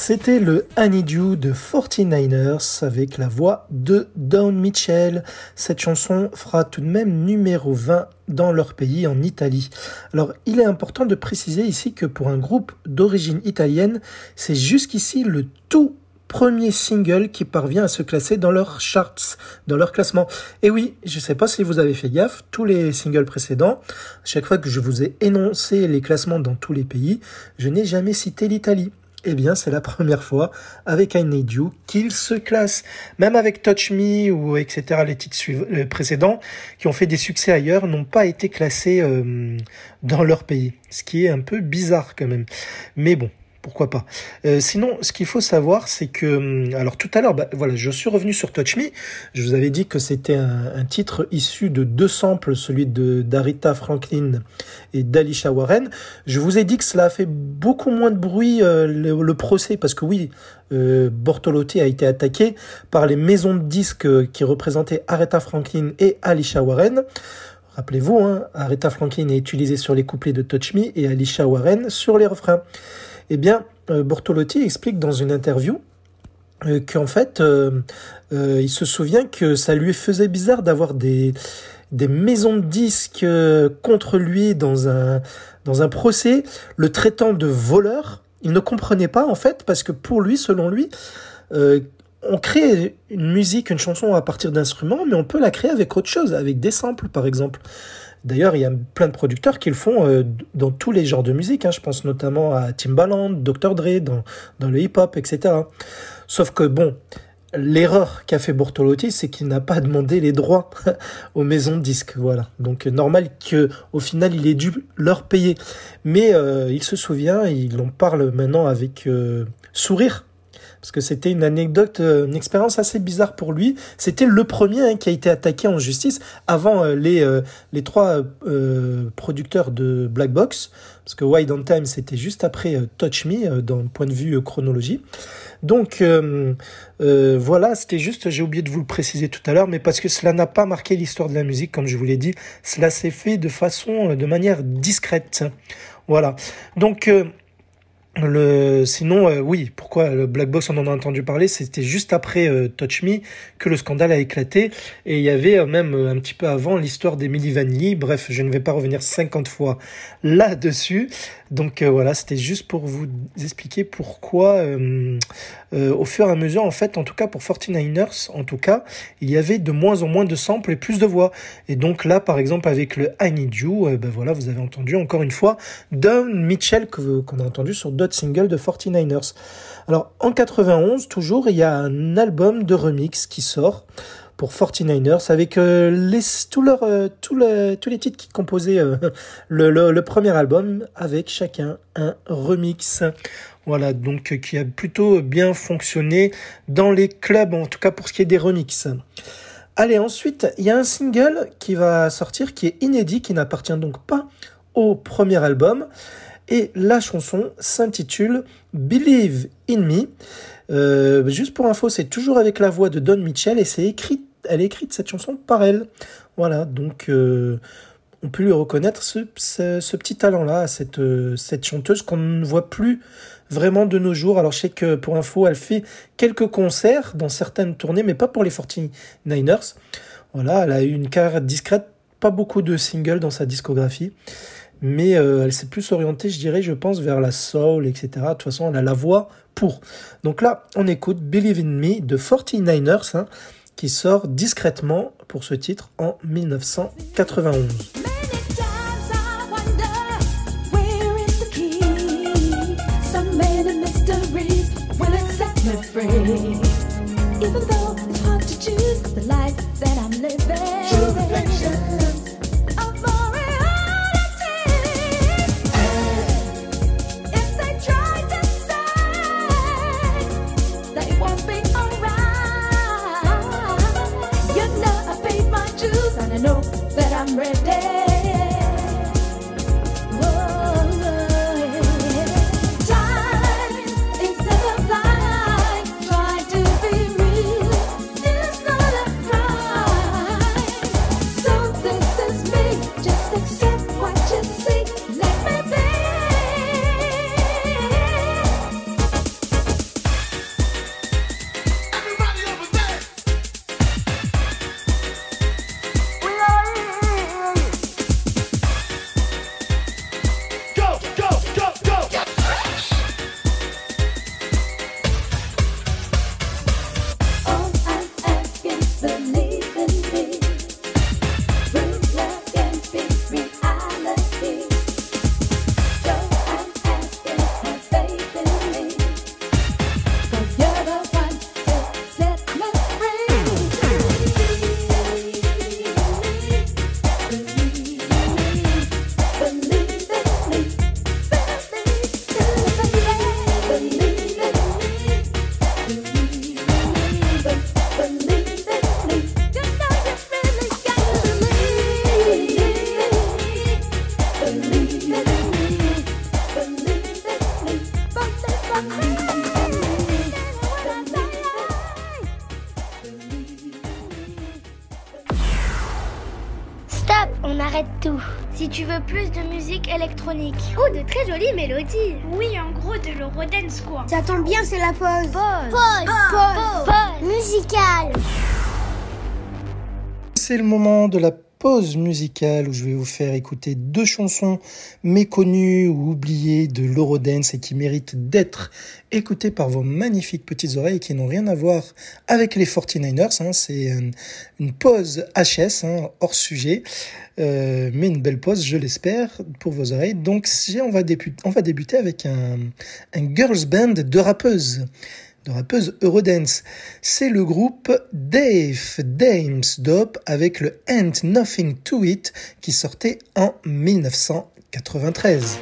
C'était le Honeydew de 49ers avec la voix de Don Mitchell. Cette chanson fera tout de même numéro 20 dans leur pays en Italie. Alors il est important de préciser ici que pour un groupe d'origine italienne, c'est jusqu'ici le tout premier single qui parvient à se classer dans leurs charts, dans leur classement. Et oui, je ne sais pas si vous avez fait gaffe, tous les singles précédents, chaque fois que je vous ai énoncé les classements dans tous les pays, je n'ai jamais cité l'Italie eh bien c'est la première fois avec I Need You qu'il se classe. Même avec Touch Me ou etc. les titres euh, précédents qui ont fait des succès ailleurs n'ont pas été classés euh, dans leur pays. Ce qui est un peu bizarre quand même. Mais bon, pourquoi pas. Euh, sinon, ce qu'il faut savoir, c'est que, hum, alors tout à l'heure, bah, voilà, je suis revenu sur Touch Me. Je vous avais dit que c'était un, titre issu de deux samples, celui d'Arita Franklin et d'Alisha Warren. Je vous ai dit que cela a fait beaucoup moins de bruit euh, le, procès, parce que oui, euh, Bortolotti a été attaqué par les maisons de disques qui représentaient Aretha Franklin et Alicia Warren. Rappelez-vous, hein, Aretha Franklin est utilisée sur les couplets de Touch Me et Alicia Warren sur les refrains. Eh bien, euh, Bortolotti explique dans une interview euh, qu'en fait, euh, il se souvient que ça lui faisait bizarre d'avoir des, maisons de disques contre lui dans un, dans un procès, le traitant de voleur. Il ne comprenait pas en fait, parce que pour lui, selon lui, on crée une musique, une chanson à partir d'instruments, mais on peut la créer avec autre chose, avec des samples par exemple. D'ailleurs, il y a plein de producteurs qui le font euh, dans tous les genres de musique. Hein. Je pense notamment à Timbaland, Dr. Dre, dans, le hip-hop, etc. Sauf que, bon, l'erreur qu'a fait Bortolotti, c'est qu'il n'a pas demandé les droits aux maisons de disques. Voilà. Donc, normal que au final, il ait dû leur payer. Mais euh, il se souvient, il en parle maintenant avec euh, sourire parce que c'était une anecdote, euh, une expérience assez bizarre pour lui. C'était le premier hein, qui a été attaqué en justice avant euh, les, euh, les trois producteurs de Black Box, parce que Wide on Time c'était juste après Touch Me d'un point de vue chronologie. Donc voilà, c'était juste, j'ai oublié de vous le préciser tout à l'heure, mais parce que cela n'a pas marqué l'histoire de la musique, comme je vous l'ai dit, cela s'est fait de façon, de manière discrète. Voilà. Donc le, sinon, euh, oui, pourquoi le Black Box on en a entendu parler, c'était juste après euh, Touch Me que le scandale a éclaté et il y avait euh, même un petit peu avant l'histoire d'Emily Vanilli. Bref, je ne vais pas revenir 50 fois là-dessus. Donc voilà, c'était juste pour vous expliquer pourquoi au fur et à mesure, en fait, en tout cas pour 49ers, en tout cas, il y avait de moins en moins de samples et plus de voix. Et donc là, par exemple, avec le I Need You, ben voilà, vous avez entendu encore une fois Don Mitchell qu'on a entendu sur single de 49ers. Alors en 91, toujours, il y a un album de remix qui sort pour 49ers avec euh, les, tout leur, euh, tous les titres qui composaient euh, le, premier album avec chacun un remix. Voilà, donc qui a plutôt bien fonctionné dans les clubs, en tout cas pour ce qui est des remixes. Allez, ensuite, il y a un single qui va sortir qui est inédit, qui n'appartient donc pas au premier album. Et la chanson s'intitule Believe in Me. Euh, juste pour info, c'est toujours avec la voix de Don Mitchell et c'est écrit, elle est écrite cette chanson par elle. Voilà, donc euh, on peut lui reconnaître ce, petit talent-là, cette, euh, cette chanteuse qu'on ne voit plus vraiment de nos jours. Alors je sais que pour info, elle fait quelques concerts dans certaines tournées, mais pas pour les 49ers. Voilà, elle a eu une carrière discrète, pas beaucoup de singles dans sa discographie mais euh, elle s'est plus orientée, je dirais, je pense, vers la soul, etc. De toute façon, elle a la voix pour. Donc là, on écoute Believe in Me de 49ers, hein, qui sort discrètement pour ce titre en 1991.
Oh, de très jolies mélodies.
Oui, en gros, de l'Eurodance, quoi.
Ça tombe bien, c'est la pause.
Pause.
Pause.
Pause.
Pause. Musicale.
C'est le moment de la pause musicale où je vais vous faire écouter deux chansons méconnues ou oubliées de l'Eurodance et qui méritent d'être écoutées par vos magnifiques petites oreilles qui n'ont rien à voir avec les 49ers. Hein. C'est une, pause HS, hein, hors sujet, euh, mais une belle pause, je l'espère, pour vos oreilles. Donc on va, débuter, avec un, un girls band de rappeuses de rappeuse Eurodance. C'est le groupe Dave Dames Dope avec le Ain't Nothing to It qui sortait en 1993.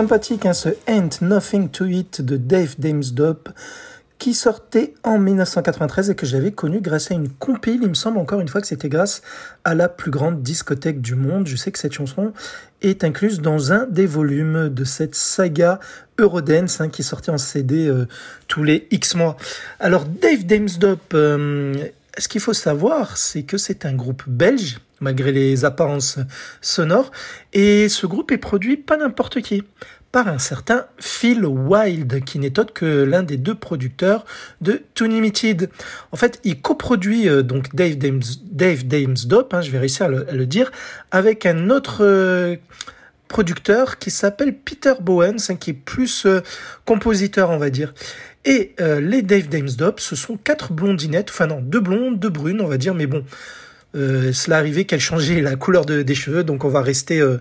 Sympathique, hein, ce Ain't Nothing to It de Dave Damesdop qui sortait en 1993 et que j'avais connu grâce à une compile. Il me semble encore une fois que c'était grâce à la plus grande discothèque du monde. Je sais que cette chanson est incluse dans un des volumes de cette saga Eurodance hein, qui sortait en CD euh, tous les X mois. Alors Dave Damesdop, euh, ce qu'il faut savoir, c'est que c'est un groupe belge malgré les apparences sonores. Et ce groupe est produit pas n'importe qui, par un certain Phil Wild, qui n'est autre que l'un des deux producteurs de Limited. En fait, il coproduit euh, donc Dave Dames, Dave hein, je vais réussir à le, dire, avec un autre euh, producteur qui s'appelle Peter Bowens, hein, qui est plus euh, compositeur, on va dire. Et les Dave Dames Dope, ce sont quatre blondinettes, enfin non, deux blondes, deux brunes, on va dire, mais bon, euh, cela arrivait qu'elle changeait la couleur de, des cheveux, donc on va rester euh,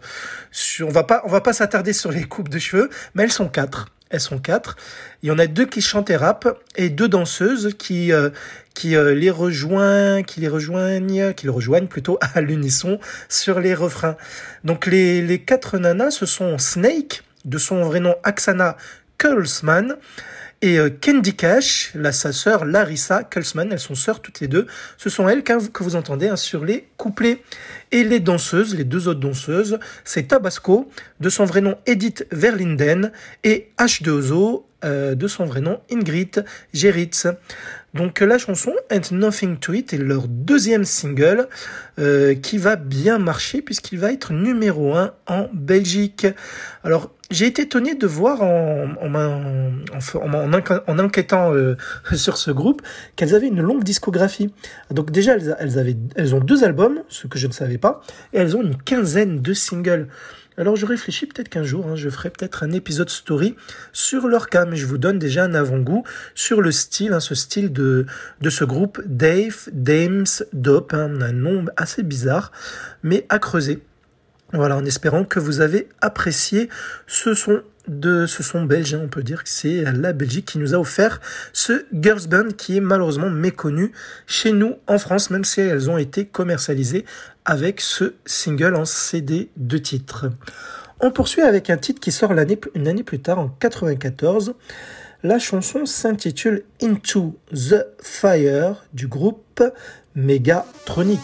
sur, on va pas, on va pas s'attarder sur les coupes de cheveux, mais elles sont quatre. Elles sont quatre. Il y en a deux qui chantent et rappent et deux danseuses qui euh, qui euh, les rejoignent, qui les rejoignent, qui les rejoignent plutôt à l'unisson sur les refrains. Donc les les quatre nanas, ce sont Snake, de son vrai nom Aksana Kulsman, et euh, Candy Cash, là, sa sœur Larissa Kulsman, elles sont sœurs toutes les deux. Ce sont elles que vous entendez hein, sur les couplets. Et les danseuses, les deux autres danseuses, c'est Tabasco, de son vrai nom Edith Verlinden, et H2O, euh, de son vrai nom Ingrid Geritz. Donc la chanson And Nothing to It est leur deuxième single euh, qui va bien marcher puisqu'il va être numéro 1 en Belgique. Alors j'ai été étonné de voir en, en, en, en, en enquêtant euh, sur ce groupe qu'elles avaient une longue discographie. Donc déjà elles, elles, avaient, elles ont deux albums, ce que je ne savais pas, et elles ont une quinzaine de singles. Alors je réfléchis peut-être qu'un jour, hein, je ferai peut-être un épisode story sur leur cas, mais je vous donne déjà un avant-goût sur le style, hein, ce style de, de ce groupe Dave, Dames, Dope, hein, un nom assez bizarre, mais à creuser. Voilà, en espérant que vous avez apprécié ce son de ce son belge, on peut dire que c'est la Belgique qui nous a offert ce Girls Band qui est malheureusement méconnu chez nous en France, même si elles ont été commercialisées avec ce single en CD de titre. On poursuit avec un titre qui sort une année plus tard, en 94. La chanson s'intitule Into the Fire du groupe Megatronic.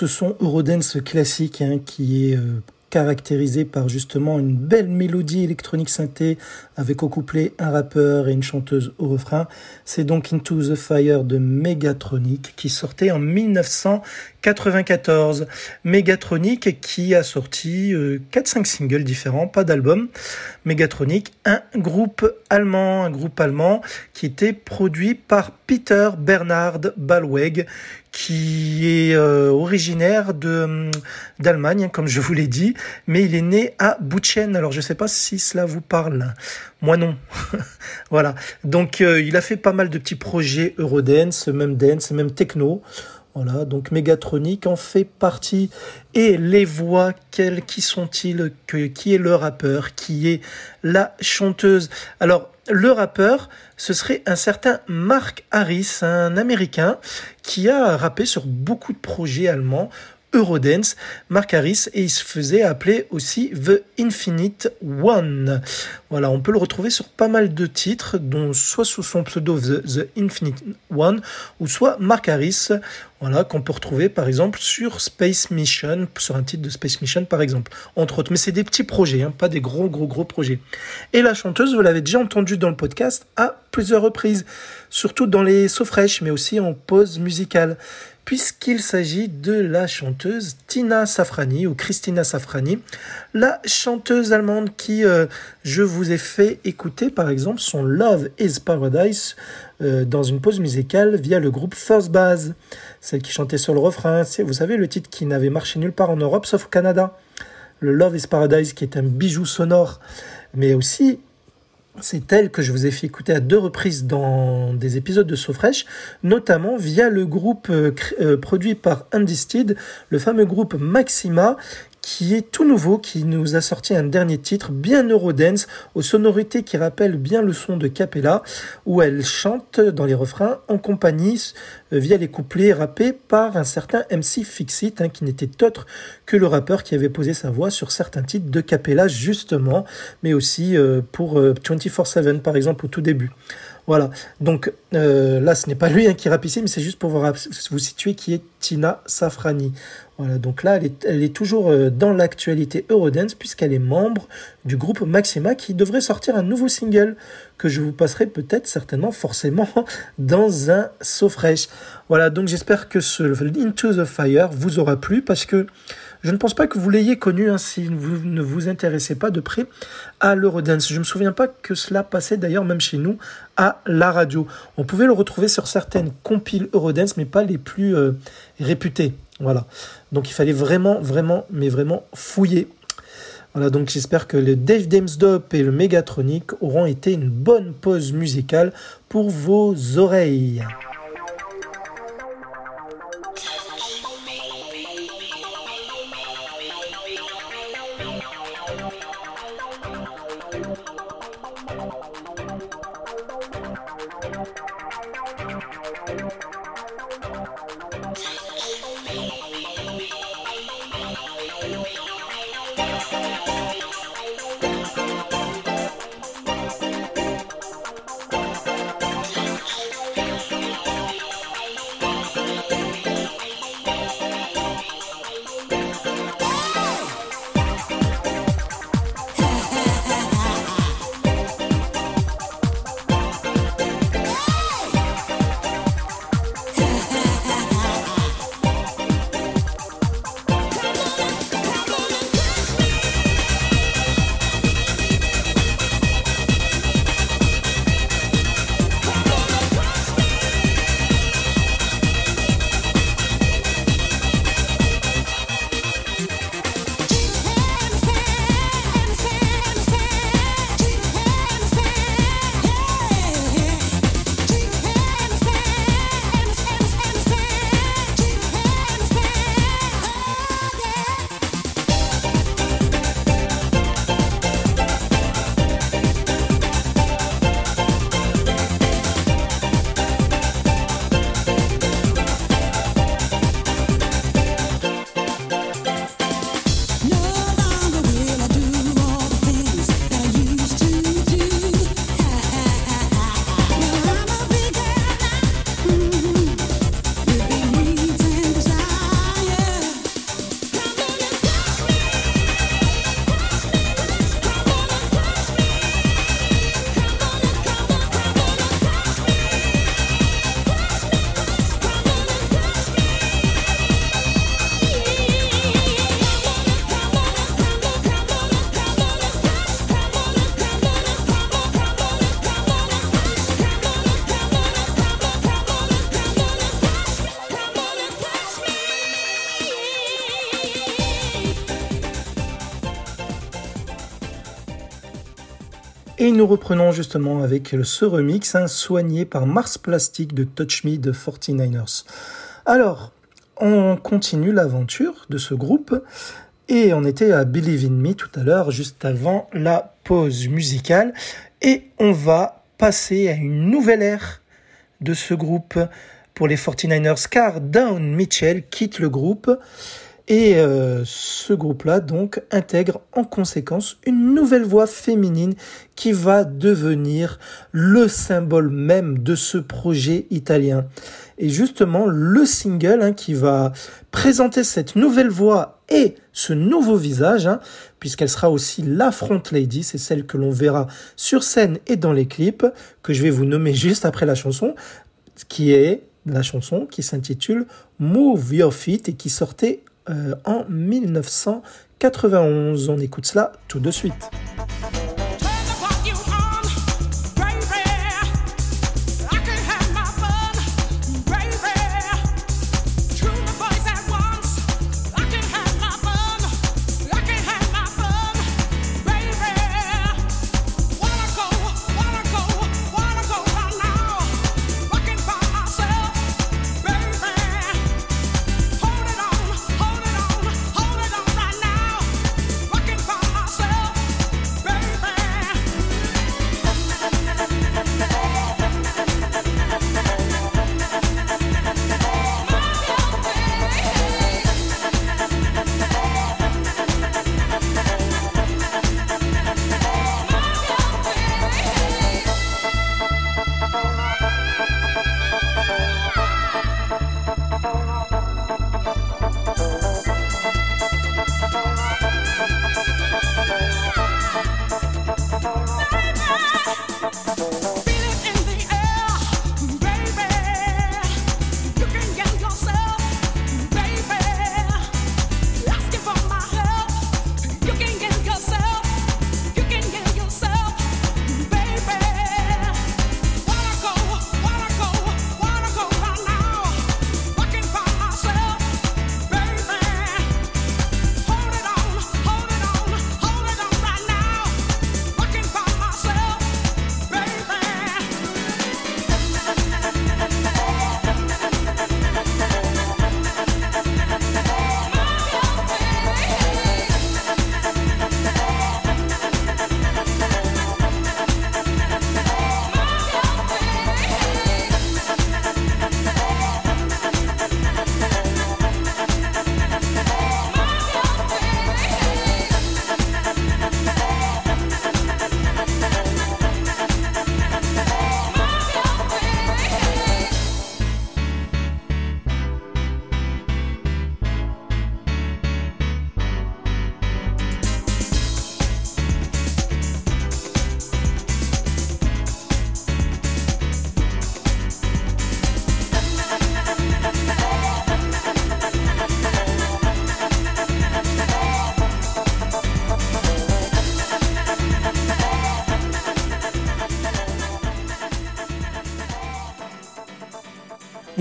Ce son Eurodance classique hein, qui est euh, caractérisé par justement une belle mélodie électronique synthé avec au couplet un rappeur et une chanteuse au refrain. C'est donc Into the Fire de Megatronic qui sortait en 1994. Megatronic qui a sorti 4-5 singles différents, pas d'album. Megatronic, un groupe allemand, un groupe allemand qui était produit par Peter Bernhard Ballweg qui est euh, originaire de d'Allemagne, comme je vous l'ai dit, mais il est né à Buchen. Alors je ne sais pas si cela vous parle. Moi non. voilà. Donc euh, il a fait pas mal de petits projets Eurodance, même dance, même techno. Voilà, donc Megatronic en fait partie. Et les voix, quelles, qui sont-ils? Qui est le rappeur? Qui est la chanteuse? Alors, le rappeur, ce serait un certain Mark Harris, un Américain, qui a rappé sur beaucoup de projets allemands, Eurodance, Mark Harris, et il se faisait appeler aussi The Infinite One. Voilà, on peut le retrouver sur pas mal de titres, dont soit sous son pseudo The, Infinite One, ou soit Mark Harris, voilà, qu'on peut retrouver par exemple sur Space Mission, sur un titre de Space Mission par exemple, entre autres. Mais c'est des petits projets, hein, pas des gros, gros, gros projets. Et la chanteuse, vous l'avez déjà entendu dans le podcast à plusieurs reprises, surtout dans les sauts fraîches, mais aussi en pause musicale puisqu'il s'agit de la chanteuse Tina Safrani ou Christina Safrani, la chanteuse allemande qui, euh, je vous ai fait écouter par exemple son Love is Paradise euh, dans une pause musicale via le groupe First Base, celle qui chantait sur le refrain, c'est vous savez le titre qui n'avait marché nulle part en Europe sauf au Canada, le Love is Paradise qui est un bijou sonore, mais aussi c'est elle que je vous ai fait écouter à deux reprises dans des épisodes de Sofresh, notamment via le groupe euh, euh, produit par Undisted, le fameux groupe Maxima, qui est tout nouveau, qui nous a sorti un dernier titre bien Eurodance, aux sonorités qui rappellent bien le son de Capella, où elle chante dans les refrains en compagnie euh, via les couplets rappés par un certain MC Fixit, hein, qui n'était autre que le rappeur qui avait posé sa voix sur certains titres de Capella justement, mais aussi euh, pour 24-7 euh, par exemple au tout début. Voilà. Donc là, ce n'est pas lui hein, qui rappe ici, mais c'est juste pour vous, vous situer qui est Tina Safrani. Voilà, donc là, elle est, toujours euh, dans l'actualité Eurodance puisqu'elle est membre du groupe Maxima qui devrait sortir un nouveau single que je vous passerai peut-être certainement forcément dans un saut fraîche. Voilà, donc j'espère que ce Into the Fire vous aura plu parce que je ne pense pas que vous l'ayez connu hein, si vous ne vous intéressez pas de près à l'Eurodance. Je ne me souviens pas que cela passait d'ailleurs même chez nous à la radio. On pouvait le retrouver sur certaines compiles Eurodance mais pas les plus euh, réputées. Voilà. Donc il fallait vraiment, vraiment, mais vraiment fouiller. Voilà, donc j'espère que le Dave Damsdop et le Megatronic auront été une bonne pause musicale pour vos oreilles. Nous reprenons justement avec ce remix hein, soigné par Mars Plastic de Touch Me de 49ers. Alors, on continue l'aventure de ce groupe et on était à Believe in Me tout à l'heure, juste avant la pause musicale. Et on va passer à une nouvelle ère de ce groupe pour les 49ers car Down Mitchell quitte le groupe et euh, ce groupe-là donc intègre en conséquence une nouvelle voix féminine qui va devenir le symbole même de ce projet italien. Et justement, le single hein, qui va présenter cette nouvelle voix et ce nouveau visage, hein, puisqu'elle sera aussi la front lady, c'est celle que l'on verra sur scène et dans les clips, que je vais vous nommer juste après la chanson, qui est la chanson qui s'intitule Move Your Feet et qui sortait euh, en 1991. On écoute cela tout de suite.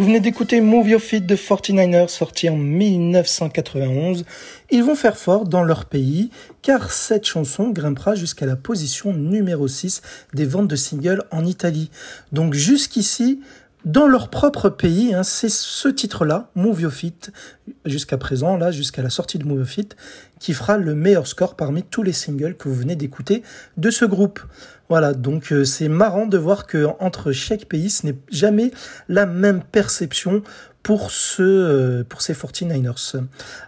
Venez d'écouter Move Your Feet de 49ers sorti en 1991. Ils vont faire fort dans leur pays car cette chanson grimpera jusqu'à la position numéro 6 des ventes de singles en Italie. Donc jusqu'ici, dans leur propre pays, hein, c'est ce titre-là, Move Your Feet, jusqu'à présent, là, jusqu'à la sortie de Move Your Feet, qui fera le meilleur score parmi tous les singles que vous venez d'écouter de ce groupe. Voilà, donc euh, c'est marrant de voir que entre chaque pays, ce n'est jamais la même perception pour, ce, euh, pour ces 49ers.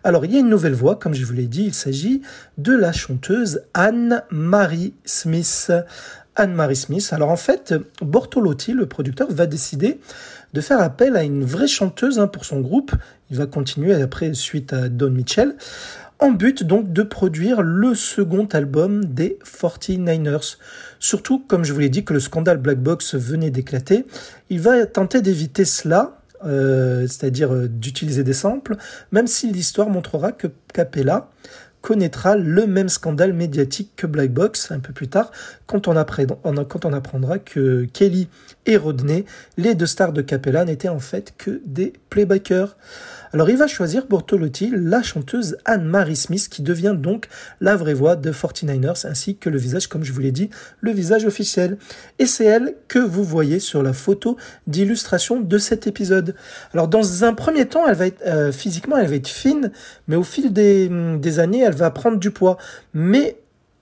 Alors, il y a une nouvelle voix, comme je vous l'ai dit, il s'agit de la chanteuse Anne-Marie Smith. Anne-Marie Smith. Alors en fait, Bortolotti, le producteur, va décider de faire appel à une vraie chanteuse hein, pour son groupe. Il va continuer après, suite à Don Mitchell, en but donc de produire le second album des 49ers. Surtout, comme je vous l'ai dit, que le scandale Black Box venait d'éclater, il va tenter d'éviter cela, euh, c'est-à-dire euh, d'utiliser des samples, même si l'histoire montrera que Capella connaîtra le même scandale médiatique que Black Box un peu plus tard, quand on, quand on apprendra que Kelly et Rodney, les deux stars de Capella, n'étaient en fait que des playbackers. Alors il va choisir Bortolotti la chanteuse Anne-Marie Smith qui devient donc la vraie voix de 49ers ainsi que le visage, comme je vous l'ai dit, le visage officiel. Et c'est elle que vous voyez sur la photo d'illustration de cet épisode. Alors dans un premier temps, elle va être euh, physiquement, elle va être fine, mais au fil des, des années, elle va prendre du poids. Mais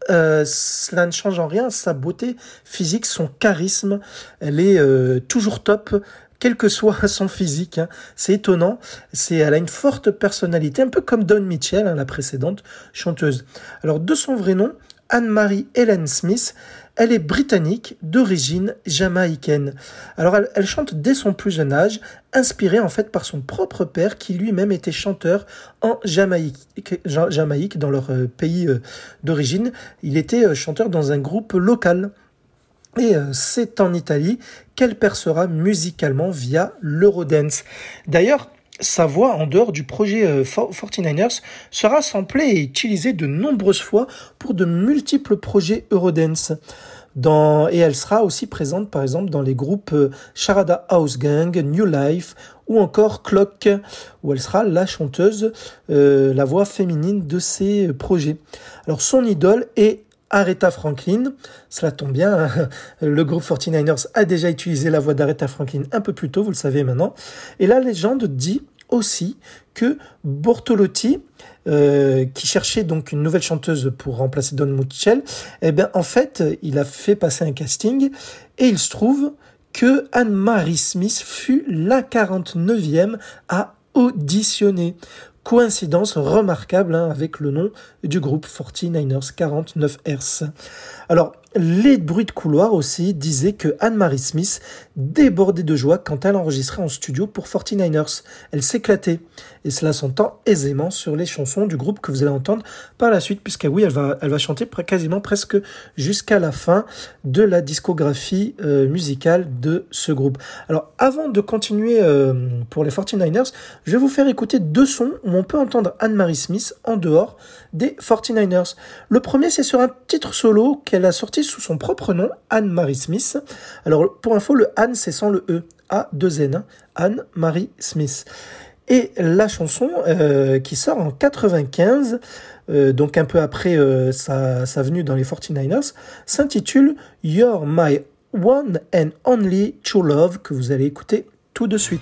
euh, cela ne change en rien sa beauté physique, son charisme. Elle est euh, toujours top, quel que soit son physique. hein. C'est étonnant. C'est, elle a une forte personnalité, un peu comme Don Mitchell, hein, la précédente chanteuse. Alors, de son vrai nom, Anne-Marie Helen Smith, elle est britannique d'origine jamaïcaine. Alors elle, chante dès son plus jeune âge, inspirée en fait par son propre père qui lui-même était chanteur en Jamaïque, Ja- Jamaïque dans leur euh, pays euh, d'origine. Il était euh, chanteur dans un groupe local. Et c'est en Italie percera musicalement via l'Eurodance. D'ailleurs, sa voix, en dehors du projet euh, For- 49ers, sera samplée et utilisée de nombreuses fois pour de multiples projets Eurodance. Dans, et elle sera aussi présente, par exemple, dans les groupes euh, Charada House Gang, New Life ou encore Clock, où elle sera la chanteuse, euh, la voix féminine de ces euh, projets. Alors, son idole est Aretha Franklin. Cela tombe bien, le groupe 49ers a déjà utilisé la voix d'Aretha Franklin un peu plus tôt, vous le savez maintenant. Et la légende dit aussi que Bortolotti, euh, qui cherchait donc une nouvelle chanteuse pour remplacer Don Mitchell, eh bien en fait, il a fait passer un casting et il se trouve que Anne-Marie Smith fut la 49e à auditionner. Coïncidence remarquable hein, avec le nom du groupe 49ers 49 Hz. Alors, les bruits de couloir aussi disaient que Anne-Marie Smith débordait de joie quand elle enregistrait en studio pour 49ers. Elle s'éclatait. Et cela s'entend aisément sur les chansons du groupe que vous allez entendre par la suite, puisque oui, elle va, chanter quasiment presque jusqu'à la fin de la discographie euh, musicale de ce groupe. Alors, avant de continuer euh, pour les 49ers, je vais vous faire écouter deux sons où on peut entendre Anne-Marie Smith en dehors des 49ers. Le premier, c'est sur un titre solo qu'elle a sorti sous son propre nom, Anne-Marie Smith. Alors, pour info, le Anne, c'est sans le E. A-2-N, hein. Anne-Marie Smith. Et la chanson euh, qui sort en 95, euh, donc un peu après euh, sa, sa venue dans les 49ers, s'intitule You're My One and Only True Love, que vous allez écouter tout de suite.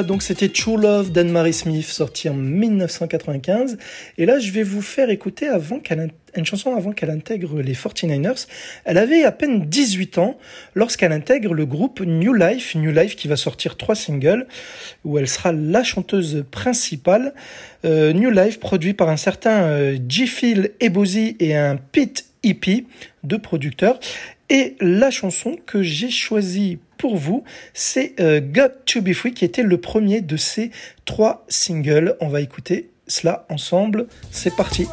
Donc c'était True Love d'Anne-Marie Smith, sorti en 1995. Et là, je vais vous faire écouter avant une chanson avant qu'elle intègre les 49ers. Elle avait à peine 18 ans lorsqu'elle intègre le groupe New Life, New Life qui va sortir trois singles où elle sera la chanteuse principale. Euh, New Life produit par un certain euh, G. Phil Ebozy et un Pete Hippie, deux producteurs. Et la chanson que j'ai choisie pour vous, c'est euh, Got to Be Free qui était le premier de ces trois singles. On va écouter cela ensemble. C'est parti.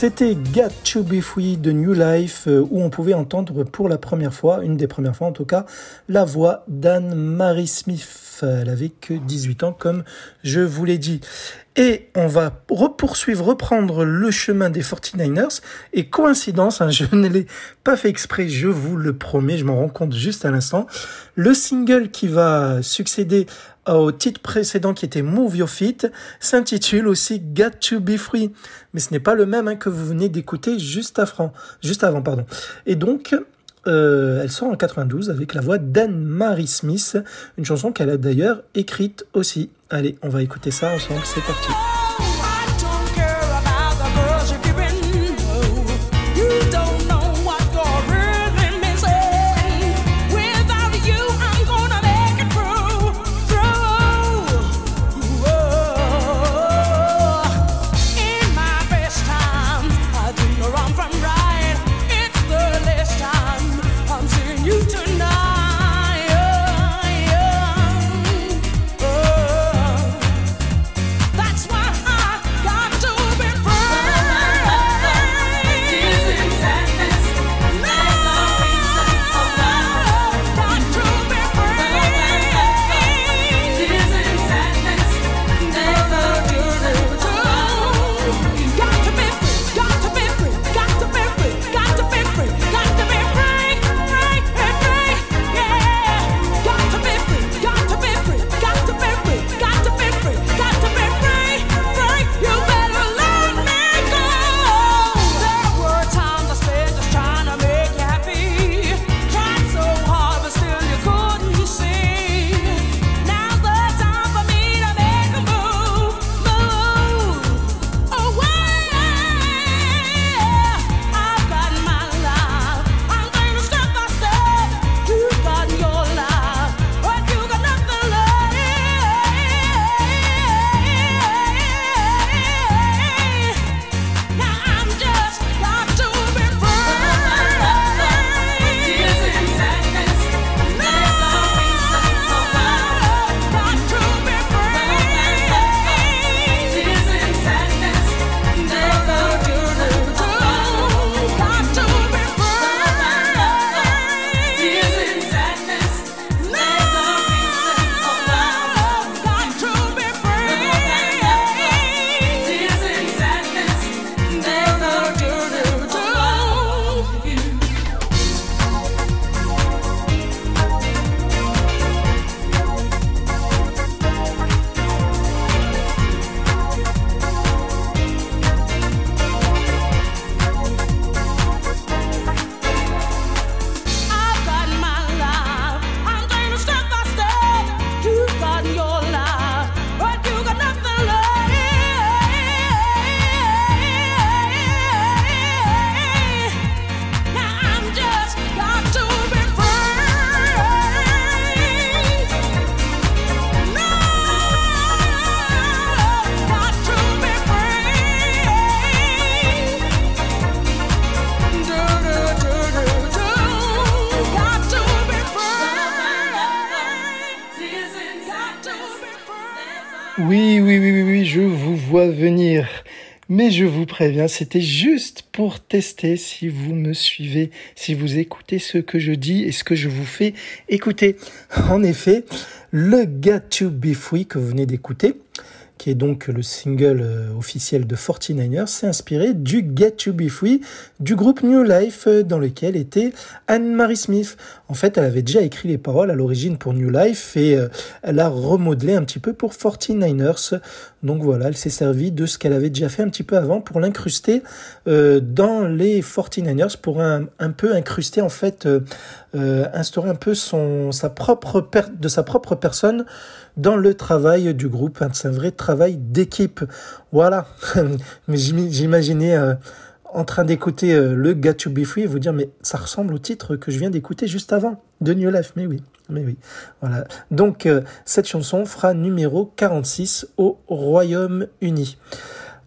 C'était Got to de New Life euh, où on pouvait entendre pour la première fois, une des premières fois en tout cas, la voix d'Anne-Marie Smith. Elle avait que 18 ans comme je vous l'ai dit. Et on va poursuivre, reprendre le chemin des 49ers. Et coïncidence, hein, je ne l'ai pas fait exprès, je vous le promets, je m'en rends compte juste à l'instant. Le single qui va succéder au titre précédent qui était Move Your Feet s'intitule aussi Got to Be Free. Mais ce n'est pas le même hein, que vous venez d'écouter juste, juste avant. Pardon. Et donc, euh, elle sort en 92 avec la voix d'Anne-Marie Smith, une chanson qu'elle a d'ailleurs écrite aussi. Allez, on va écouter ça ensemble, c'est parti.
Oui, oui,
oui, oui, oui, je vous vois venir. Mais je vous préviens, c'était juste pour tester si vous me suivez, si vous écoutez ce que je dis et ce que je vous fais écouter. En effet, le gâteau to que vous venez d'écouter, qui est donc le single euh, officiel de 49ers, s'est inspiré du Get to Be Free du groupe New Life euh, dans lequel était Anne-Marie Smith. En fait, elle avait déjà écrit les paroles à l'origine pour New Life et euh, elle a remodelé un petit peu pour 49ers. Donc voilà, elle s'est servie de ce qu'elle avait déjà fait un petit peu avant pour l'incruster dans les 49ers pour un, peu incruster en fait, instaurer un peu son sa propre de sa propre personne dans le travail du groupe. C'est un vrai travail d'équipe. Voilà. Mais j'im- j'imaginais euh, en train d'écouter euh, le Got to Be Free et vous dire mais ça ressemble au titre que je viens d'écouter juste avant de New Life. Mais oui, mais oui. Voilà. Donc euh, cette chanson fera numéro 46 au Royaume-Uni.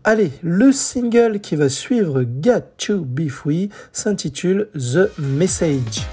Allez, le single qui va suivre Got to Be Free s'intitule The Message.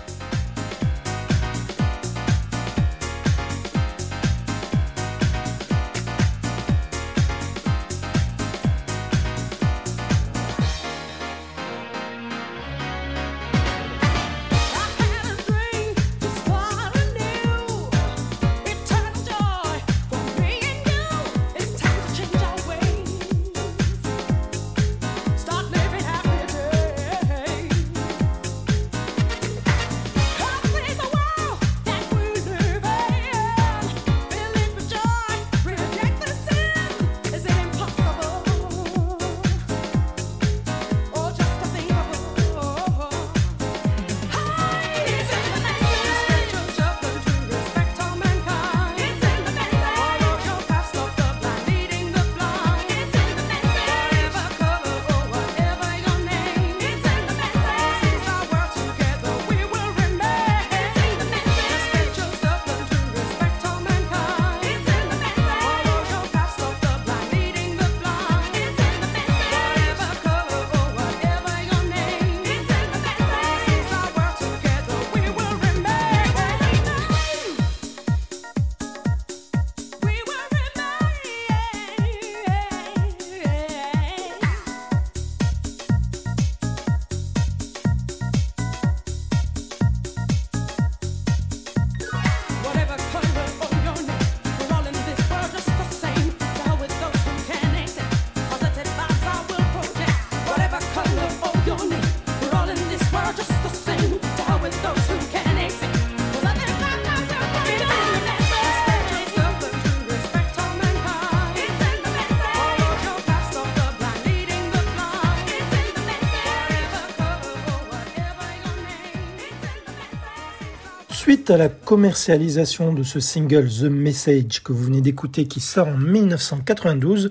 À la commercialisation de ce single The Message que vous venez d'écouter qui sort en 1992,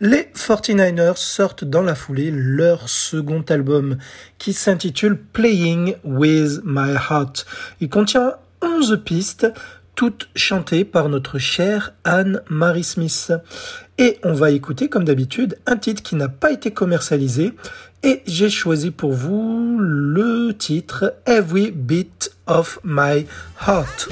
les 49ers sortent dans la foulée leur second album qui s'intitule Playing with My Heart. Il contient 11 pistes toutes chantées par notre chère Anne-Marie Smith. Et on va écouter, comme d'habitude, un titre qui n'a pas été commercialisé. Et j'ai choisi pour vous le titre Every Beat of My Heart.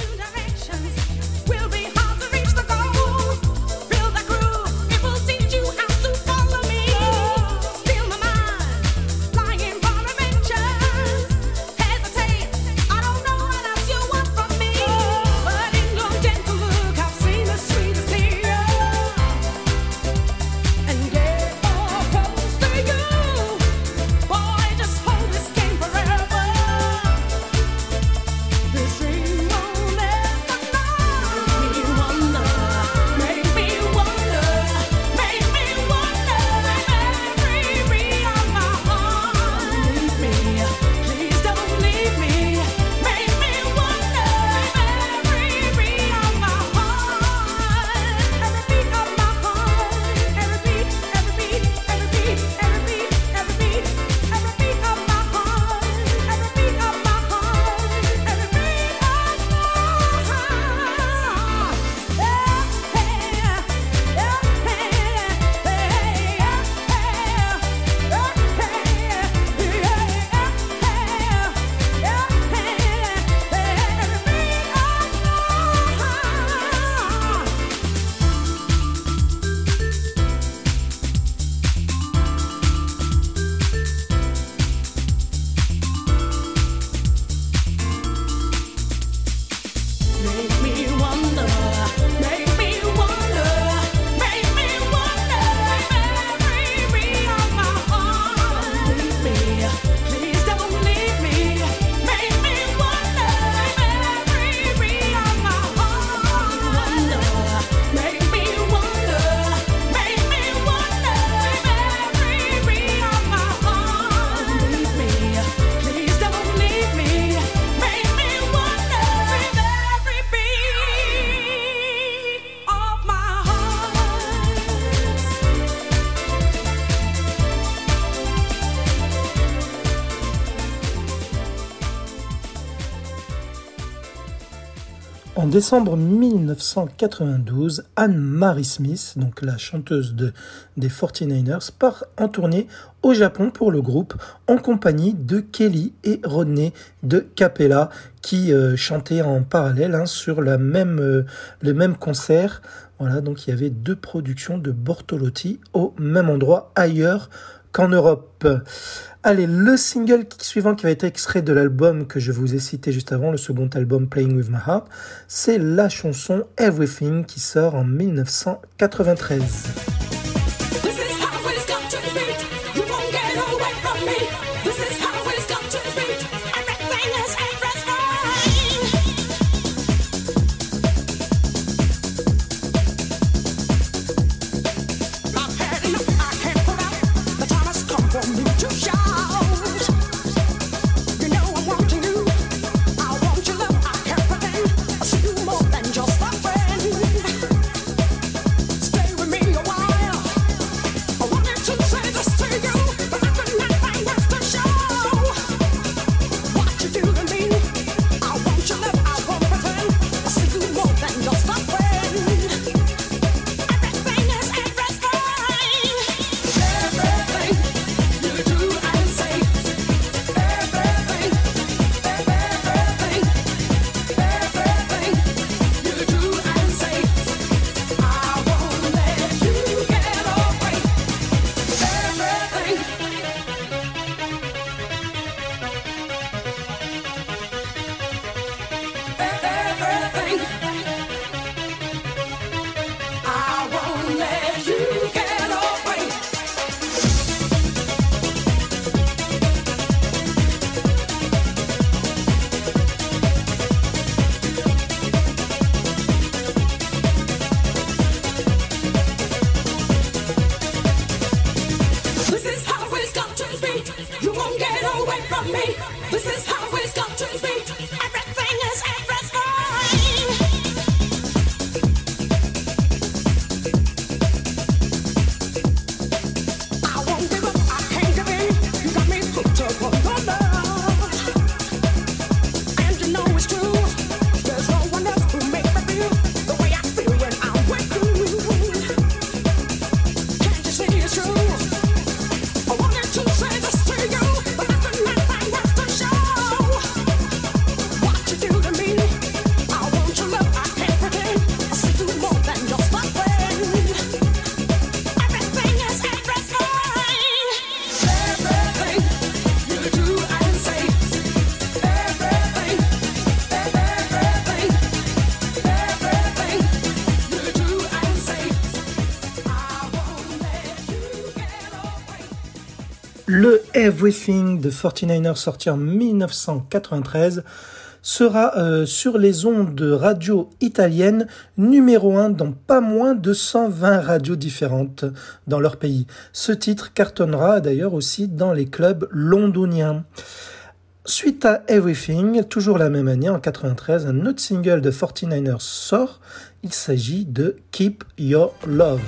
décembre 1992, Anne-Marie Smith, donc la chanteuse de, des 49ers, part en tournée au Japon pour le groupe en compagnie de Kelly et Rodney de Capella qui euh, chantaient en parallèle hein, sur la même, euh, le même concert. Voilà, donc il y avait deux productions de Bortolotti au même endroit ailleurs qu'en Europe. Allez, le single suivant qui va être extrait de l'album que je vous ai cité juste avant, le second album Playing with My Heart, c'est la chanson Everything qui sort en 1993.
Everything
de 49ers sorti en 1993 sera euh, sur les ondes radio italiennes numéro 1 dans pas moins de 120 radios différentes dans leur pays. Ce titre cartonnera d'ailleurs aussi dans les clubs londoniens. Suite à Everything, toujours la même année, en 93, un autre single de 49ers sort. Il s'agit de Keep Your Love.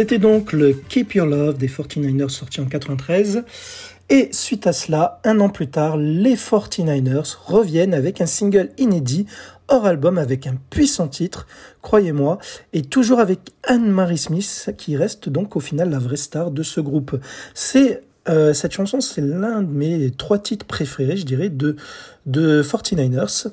C'était donc le Keep Your Love des 49ers sorti en 93. Et suite à cela, un an plus tard, les 49ers reviennent avec un single inédit hors album avec un puissant titre, croyez-moi, et toujours avec Anne-Marie Smith qui reste donc au final la vraie star de ce groupe. C'est euh, cette chanson, c'est l'un de mes trois titres préférés, je dirais, de, de 49ers.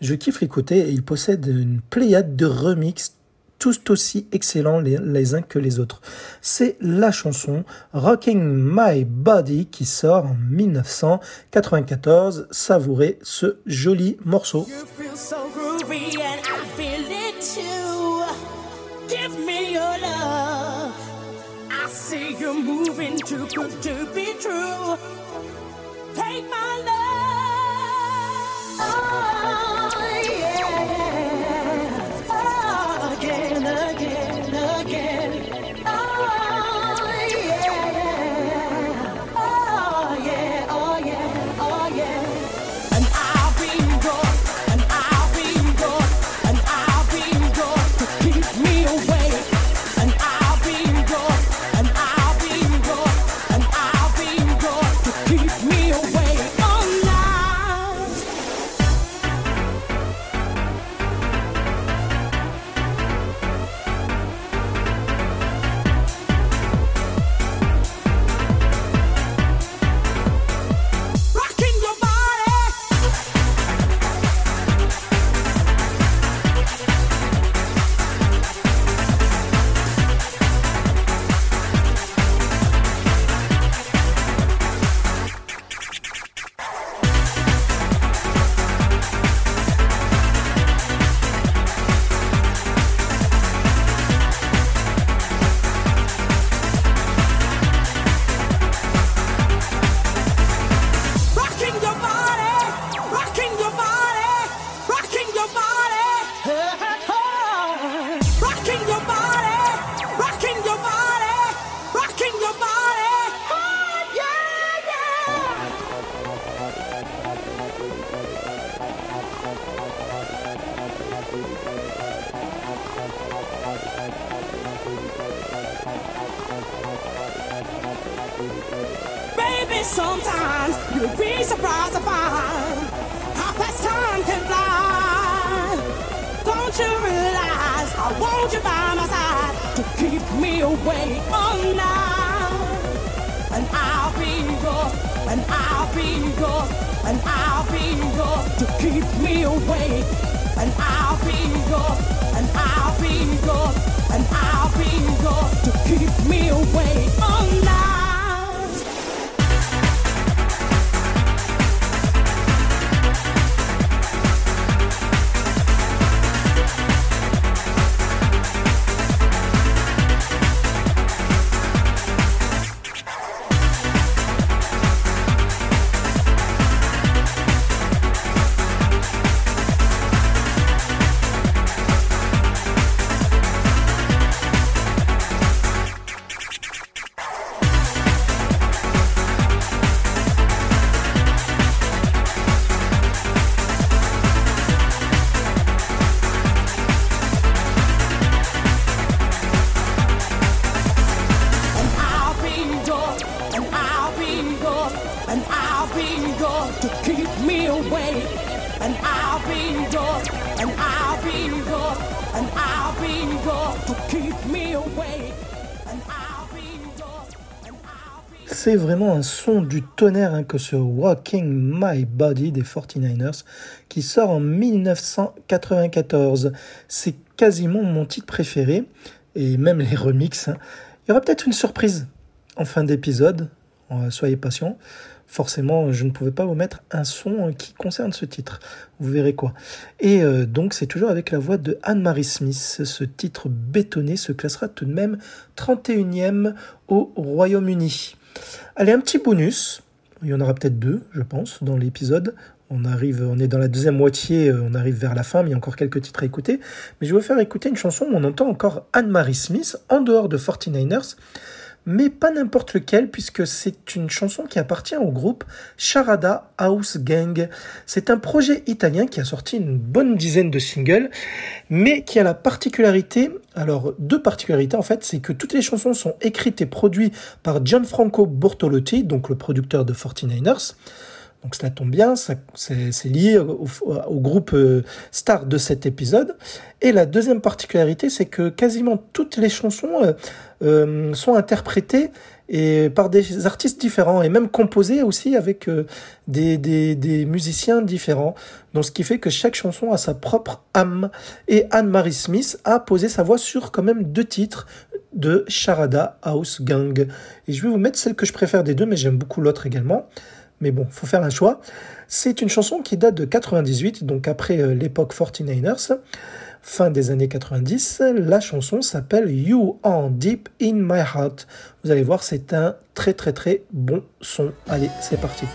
Je kiffe l'écouter et il possède une pléiade de remixes tous aussi excellents les, uns que les autres. C'est la chanson Rocking My Body qui sort en 1994. Savourez ce joli morceau.
Keep me awake all night.
Un son du tonnerre hein, que ce Walking My Body des 49ers qui sort en 1994. C'est quasiment mon titre préféré et même les remixes. hein. Il y aura peut-être une surprise en fin d'épisode. Euh, Soyez patients. Forcément, je ne pouvais pas vous mettre un son euh, qui concerne ce titre. Vous verrez quoi. Et euh, donc, c'est toujours avec la voix de Anne-Marie Smith. Ce titre bétonné se classera tout de même 31e au Royaume-Uni. Allez, un petit bonus. Il y en aura peut-être deux, je pense, dans l'épisode. On arrive, on est dans la deuxième moitié, euh, on arrive vers la fin, mais il y a encore quelques titres à écouter. Mais je vais faire écouter une chanson où on entend encore Anne-Marie Smith en dehors de 49ers, mais pas n'importe lequel, puisque c'est une chanson qui appartient au groupe Charada House Gang. C'est un projet italien qui a sorti une bonne dizaine de singles, mais qui a la particularité Alors, deux particularités en fait, c'est que toutes les chansons sont écrites et produites par Gianfranco Bortolotti, donc le producteur de 49ers. Donc cela tombe bien, c'est lié au, au groupe euh, star de cet épisode. Et la deuxième particularité, c'est que quasiment toutes les chansons euh, euh, sont interprétées et par des artistes différents et même composées aussi avec euh, des, des, des musiciens différents. Donc ce qui fait que chaque chanson a sa propre âme. Et Anne-Marie Smith a posé sa voix sur quand même deux titres de Charada House Gang. Et je vais vous mettre celle que je préfère des deux, mais j'aime beaucoup l'autre également. Mais bon, faut faire un choix. C'est une chanson qui date de 98, donc après euh, l'époque 49ers, fin des années 90. La chanson s'appelle You Are Deep in My Heart. Vous allez voir, c'est un très très très bon son. Allez, c'est parti.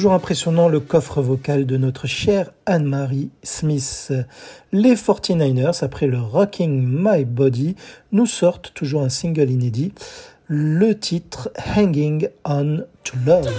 Toujours impressionnant le coffre vocal de notre chère Anne-Marie Smith. Les 49ers, après le Rocking My Body, nous sortent toujours un single inédit, le titre Hanging On to Love.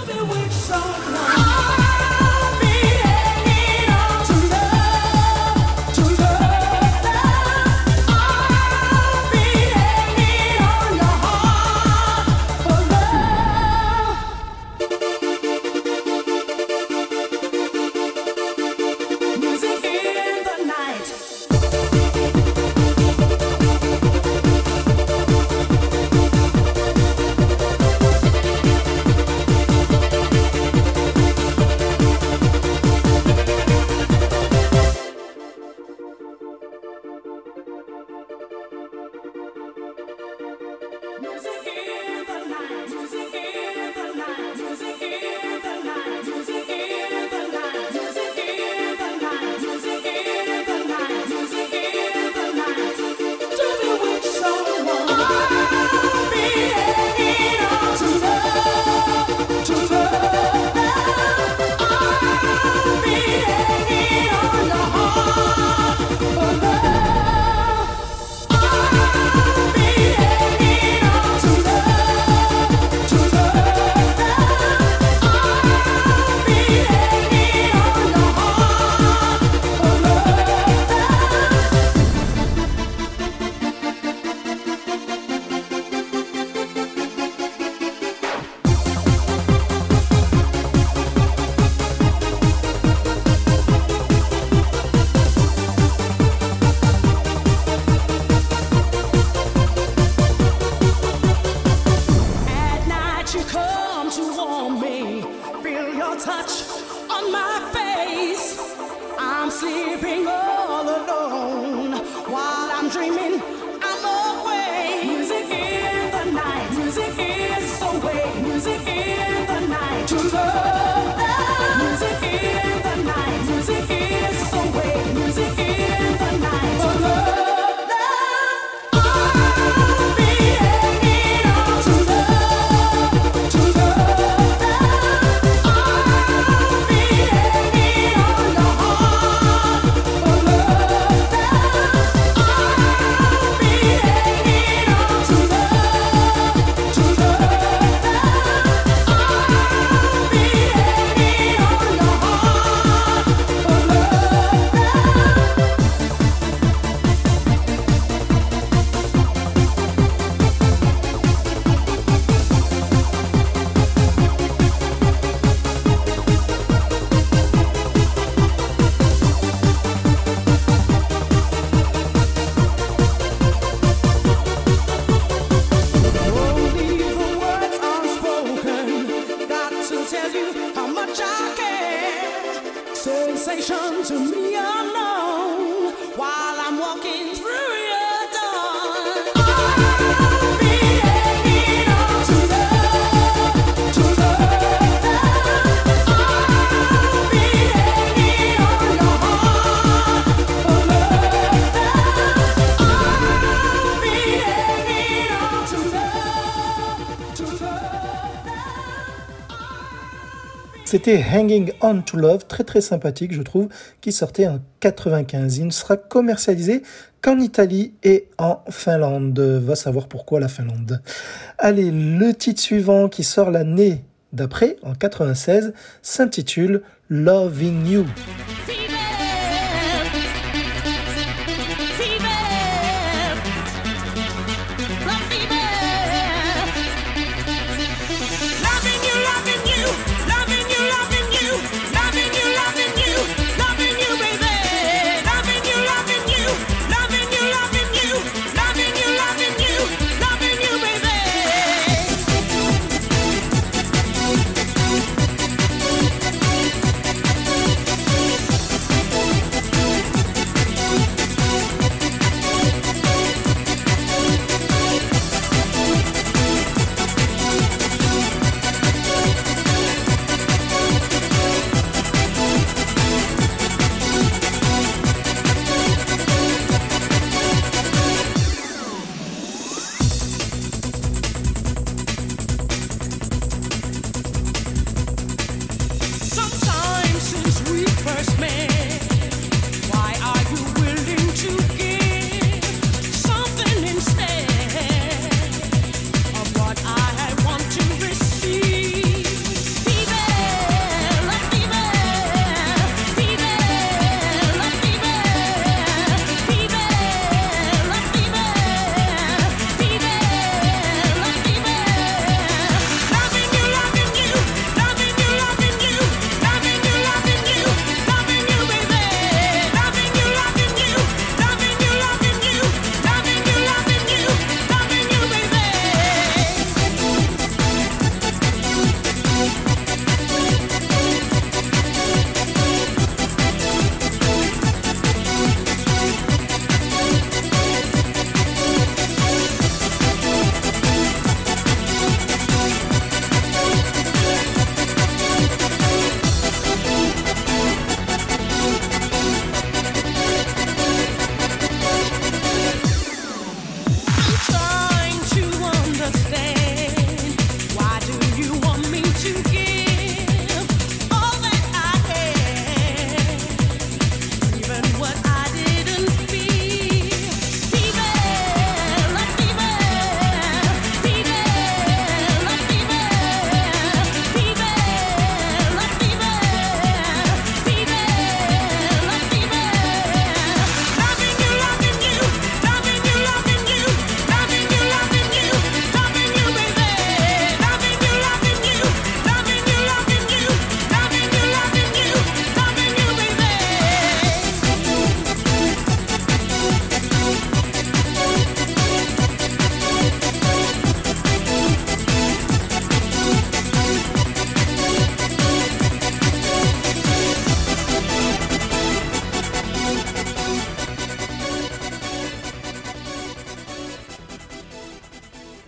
C'était Hanging On to Love, très très sympathique je trouve, qui sortait en 95. Il ne sera commercialisé qu'en Italie et en Finlande. Va savoir pourquoi la Finlande. Allez, le titre suivant qui sort l'année d'après, en 96, s'intitule Loving You.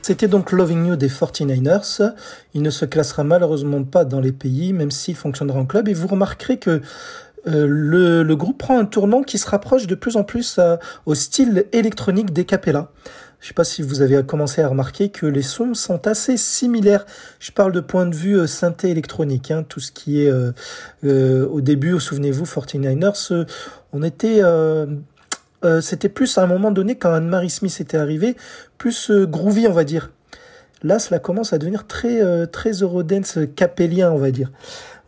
C'était donc Loving You des 49ers. Il ne se classera malheureusement pas dans les pays, même s'il fonctionnera en club. Et vous remarquerez que euh, le, groupe prend un tournant qui se rapproche de plus en plus à- au style électronique des Capella. Je sais pas si vous avez commencé à remarquer que les sons sont assez similaires. Je parle de point de vue euh, synthé électronique, hein, tout ce qui est euh, euh, au début, souvenez-vous, 49ers, euh, on était euh, c'était plus à un moment donné quand Anne-Marie Smith était arrivée, plus euh, groovy on va dire. Là, cela commence à devenir très euh, très Eurodance capellien on va dire.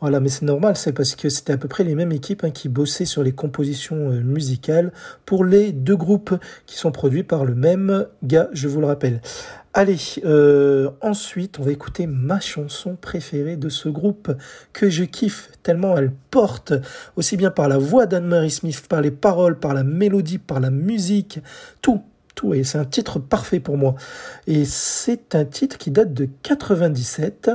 Voilà, mais c'est normal, c'est parce que c'était à peu près les mêmes équipes hein, qui bossaient sur les compositions musicales pour les deux groupes qui sont produits par le même gars, je vous le rappelle. Allez, euh, ensuite, on va écouter ma chanson préférée de ce groupe que je kiffe tellement elle porte aussi bien par la voix d'Anne-Marie Smith, par les paroles, par la mélodie, par la musique, tout, tout. Et c'est un titre parfait pour moi. Et c'est un titre qui date de 97.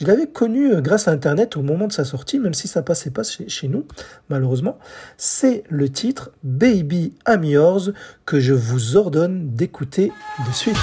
Je l'avais connu euh, grâce à Internet au moment de sa sortie, même si ça passait pas chez, nous, malheureusement. C'est le titre Baby I'm Yours que je vous ordonne d'écouter de suite.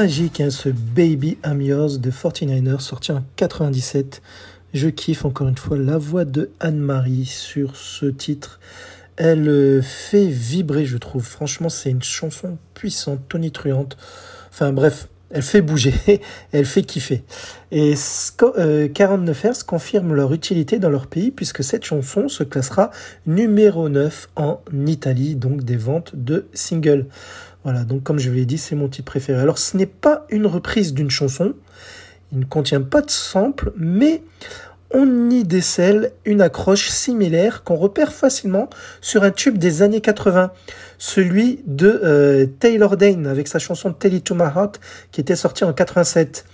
Magique, hein, ce Baby I'm Yours de 49ers sorti en 97. Je kiffe encore une fois la voix de Anne-Marie sur ce titre. Elle euh, fait vibrer, je trouve. Franchement, c'est une chanson puissante, tonitruante. Enfin bref, elle fait bouger, elle fait kiffer. Et Sco- euh, 49 Hz confirme leur utilité dans leur pays puisque cette chanson se classera numéro 9 en Italie, donc des ventes de singles. Voilà, donc comme je vous l'ai dit, c'est mon titre préféré. Alors ce n'est pas une reprise d'une chanson, il ne contient pas de sample, mais on y décèle une accroche similaire qu'on repère facilement sur un tube des années 80, celui de euh, Taylor Dane avec sa chanson Tell It To My Heart qui était sortie en 87.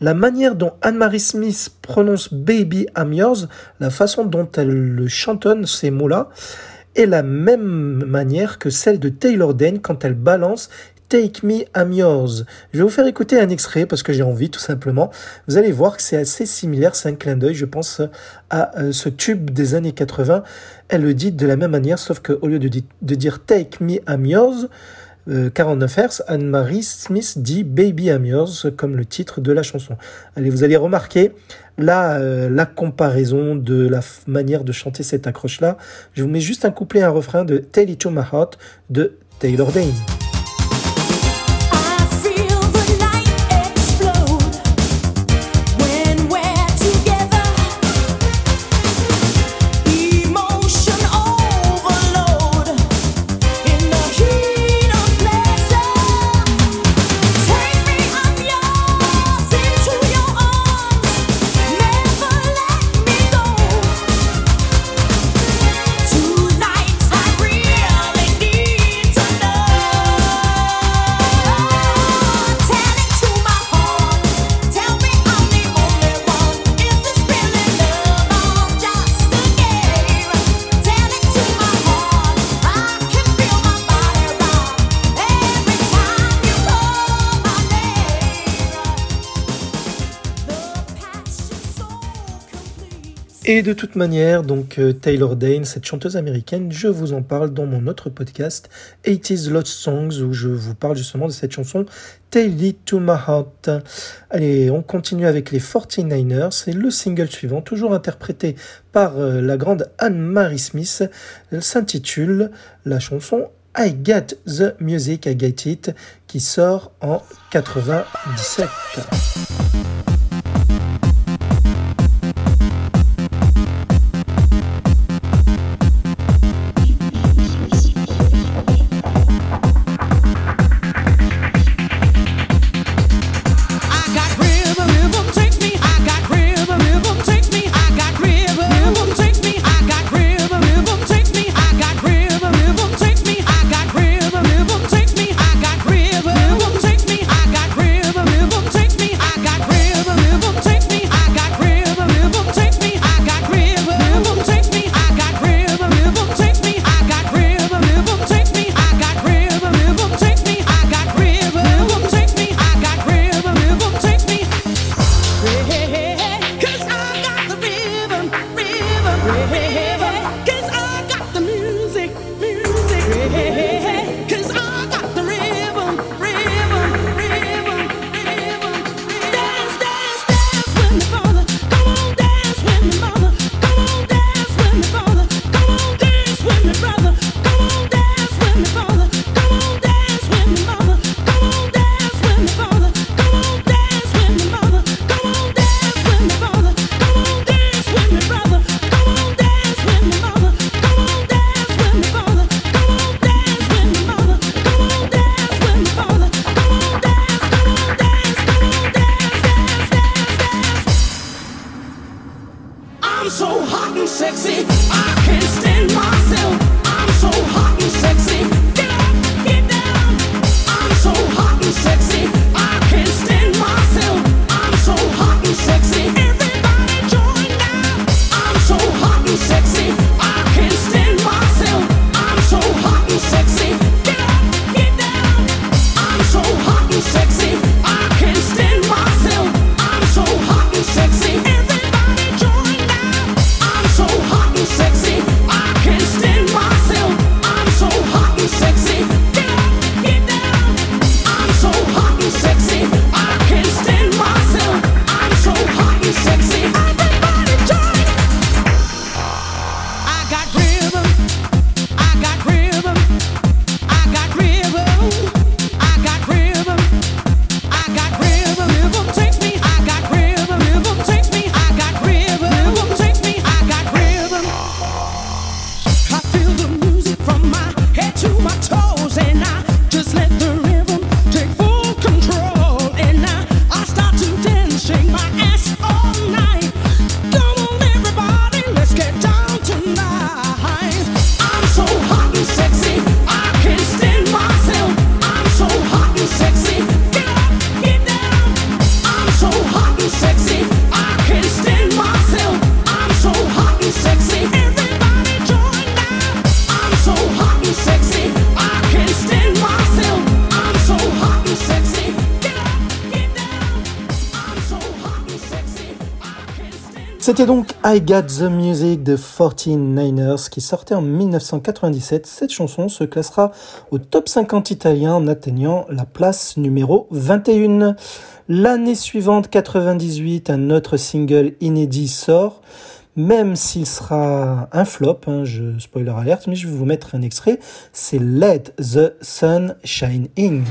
La manière dont Anne-Marie Smith prononce Baby I'm Yours, la façon dont elle le chantonne ces mots-là, est la même manière que celle de Taylor Dane quand elle balance Take Me I'm Yours. Je vais vous faire écouter un extrait parce que j'ai envie tout simplement. Vous allez voir que c'est assez similaire, c'est un clin d'œil je pense à euh, ce tube des années 80. Elle le dit de la même manière sauf qu'au lieu de, di- de dire Take Me I'm Yours, euh, 49 Hz, Anne-Marie Smith dit Baby I'm Yours comme le titre de la chanson. Allez, vous allez remarquer la, euh, la comparaison de la manière de chanter cette accroche-là. Je vous mets juste un couplet, un refrain de Tell It To My Heart de Taylor Dane. Et de toute manière, donc euh, Taylor Dane, cette chanteuse américaine, je vous en parle dans mon autre podcast 80s Lost Songs où je vous parle justement de cette chanson Tell It To My Heart. Allez, on continue avec les 49ers, c'est le single suivant, toujours interprété par euh, la grande Anne-Marie Smith. Elle s'intitule la chanson I Got The Music, I Get It, qui sort en 97.
I Got the Music
de 49ers qui sortait en 1997. Cette chanson se classera au top 50 italien en atteignant la place numéro 21. L'année suivante, 98, un autre single inédit sort, même s'il sera un flop, hein, je spoiler alerte, mais je vais vous mettre un extrait, c'est Let the Sun Shine In.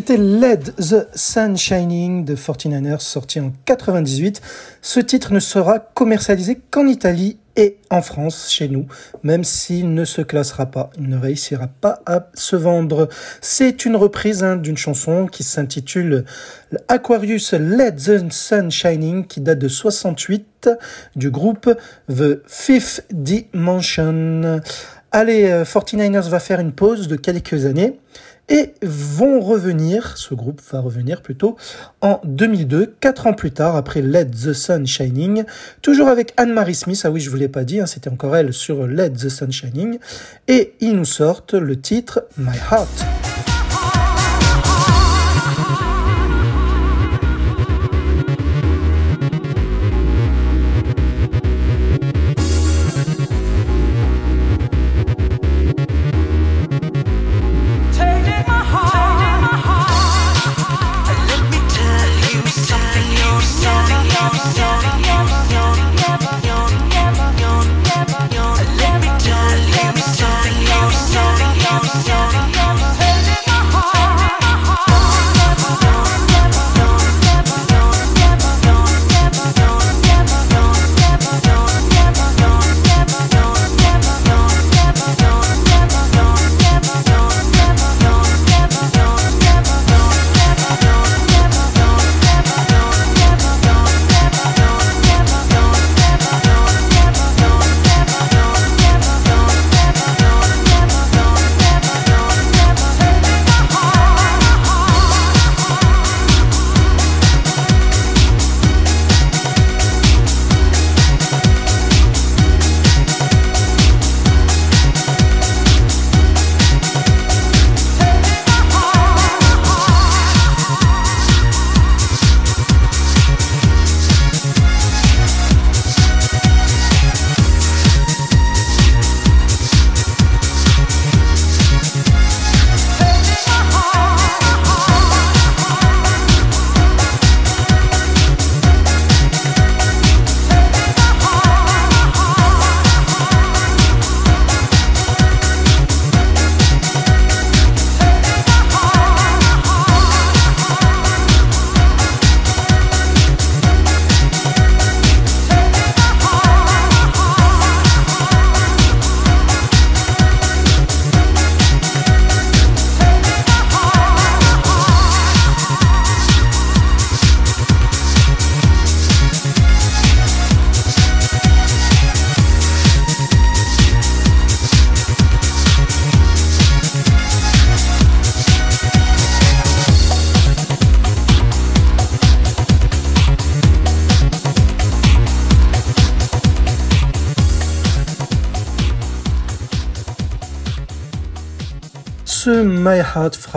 C'était Let the Sun Shining de 49ers sorti en 98. Ce titre ne sera commercialisé qu'en Italie et en France, chez nous, même s'il ne se classera pas, il ne réussira pas à se vendre. C'est une reprise hein, d'une chanson qui s'intitule Aquarius Let the Sun Shining, qui date de 68, du groupe The Fifth Dimension. Allez, euh, 49ers va faire une pause de quelques années et vont revenir, ce groupe va revenir plutôt en 2002, quatre ans plus tard, après Let the Sun Shining, toujours avec Anne-Marie Smith, ah oui je vous l'ai pas dit, hein, c'était encore elle sur Let the Sun Shining, et ils nous sortent le titre My Heart.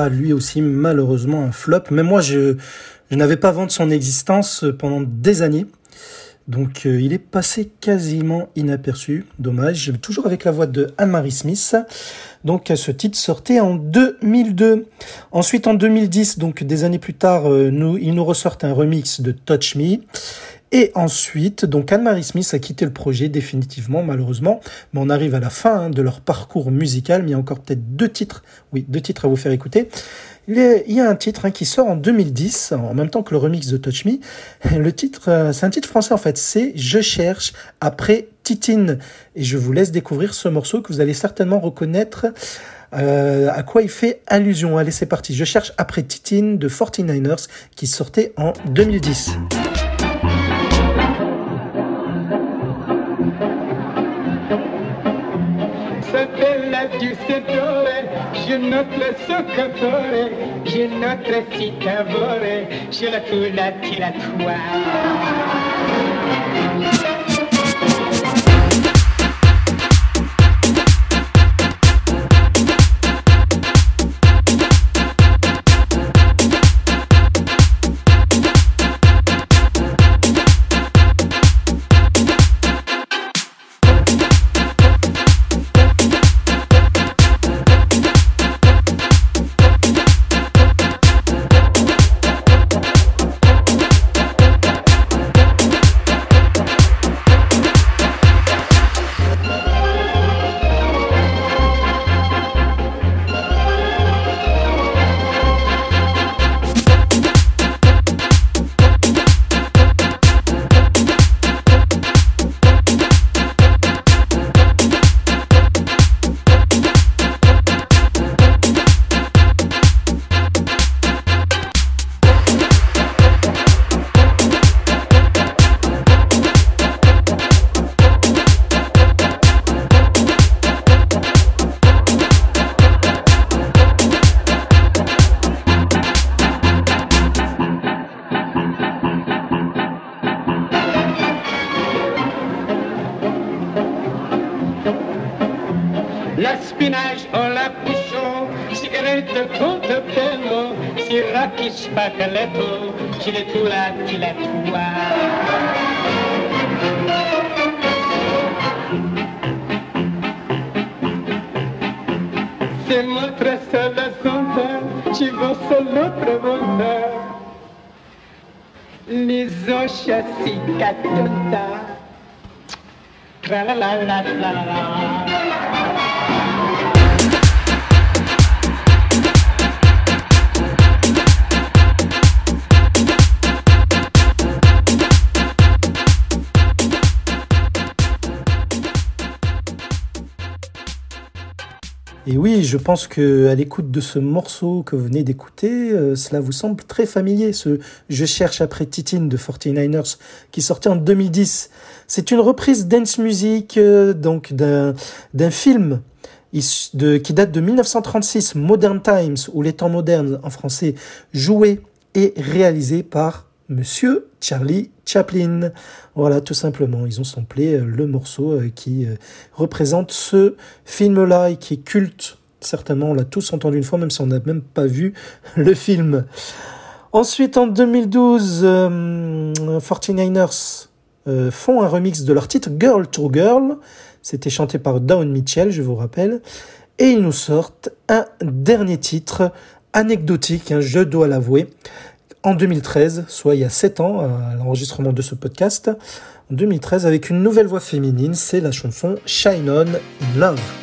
Lui aussi malheureusement un flop. Mais moi, je, n'avais pas vent de son existence pendant des années. Donc euh, il est passé quasiment inaperçu, dommage, toujours avec la voix de Anne-Marie Smith. Donc ce titre sortait en 2002. Ensuite en 2010, donc des années plus tard, euh, nous, il nous ressortent un remix de Touch Me. Et ensuite, donc Anne-Marie Smith a quitté le projet définitivement, malheureusement. Mais on arrive à la fin hein, de leur parcours musical, mais il y a encore peut-être deux titres, oui, deux titres à vous faire écouter. Il y a un titre hein, qui sort en 2010, en même temps que le remix de Touch Me. Le titre, euh, c'est un titre français en fait, c'est Je cherche après Titine. Et je vous laisse découvrir ce morceau que vous allez certainement reconnaître euh, à quoi il fait allusion. Allez, c'est parti. Je cherche après Titine de 49ers qui sortait en 2010.
Bella giustatore, je notre soccatore, je notre citavore, je la tula tiratoire.
Je pense que à l'écoute de ce morceau que vous venez d'écouter, euh, cela vous semble très familier, ce Je cherche après Titine de 49ers qui sortait en 2010. C'est une reprise dance music euh, donc d'un film qui date de 1936, Modern Times, ou Les temps modernes en français, joué et réalisé par Monsieur Charlie Chaplin. Voilà, tout simplement. Ils ont samplé euh, le morceau qui représente ce film-là et qui est culte. Certainement, on l'a tous entendu une fois, même si on n'a même pas vu le film. Ensuite, en 2012, euh, 49ers euh, font un remix de leur titre Girl to Girl. C'était chanté par Dawn Mitchell, je vous rappelle. Et ils nous sortent un dernier titre anecdotique, hein, je dois l'avouer en 2013, soit il y a 7 ans, à l'enregistrement de ce podcast, en 2013, avec une nouvelle voix féminine, c'est la chanson Shine On Love.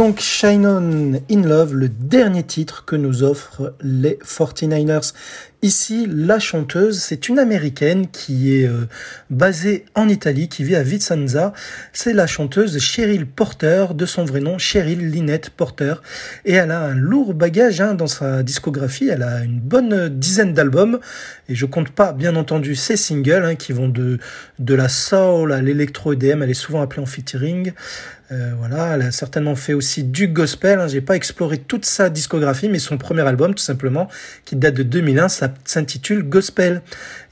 Donc Shine On In Love, le dernier titre que nous offrent les 49ers. Ici, la chanteuse, c'est une américaine qui est euh, basée en Italie, qui vit à Vicenza. C'est la chanteuse Cheryl Porter, de son vrai nom Cheryl Lynette Porter. Et elle a un lourd bagage hein, dans sa discographie. Elle a une bonne dizaine d'albums. Et je compte pas, bien entendu, ses singles hein, qui vont de, de la soul à l'électro-EDM. Elle est souvent appelée en featuring. Euh, voilà, elle a certainement fait aussi du gospel. Hein. J'ai pas exploré toute sa discographie, mais son premier album, tout simplement, qui date de 2001, ça s'intitule Gospel.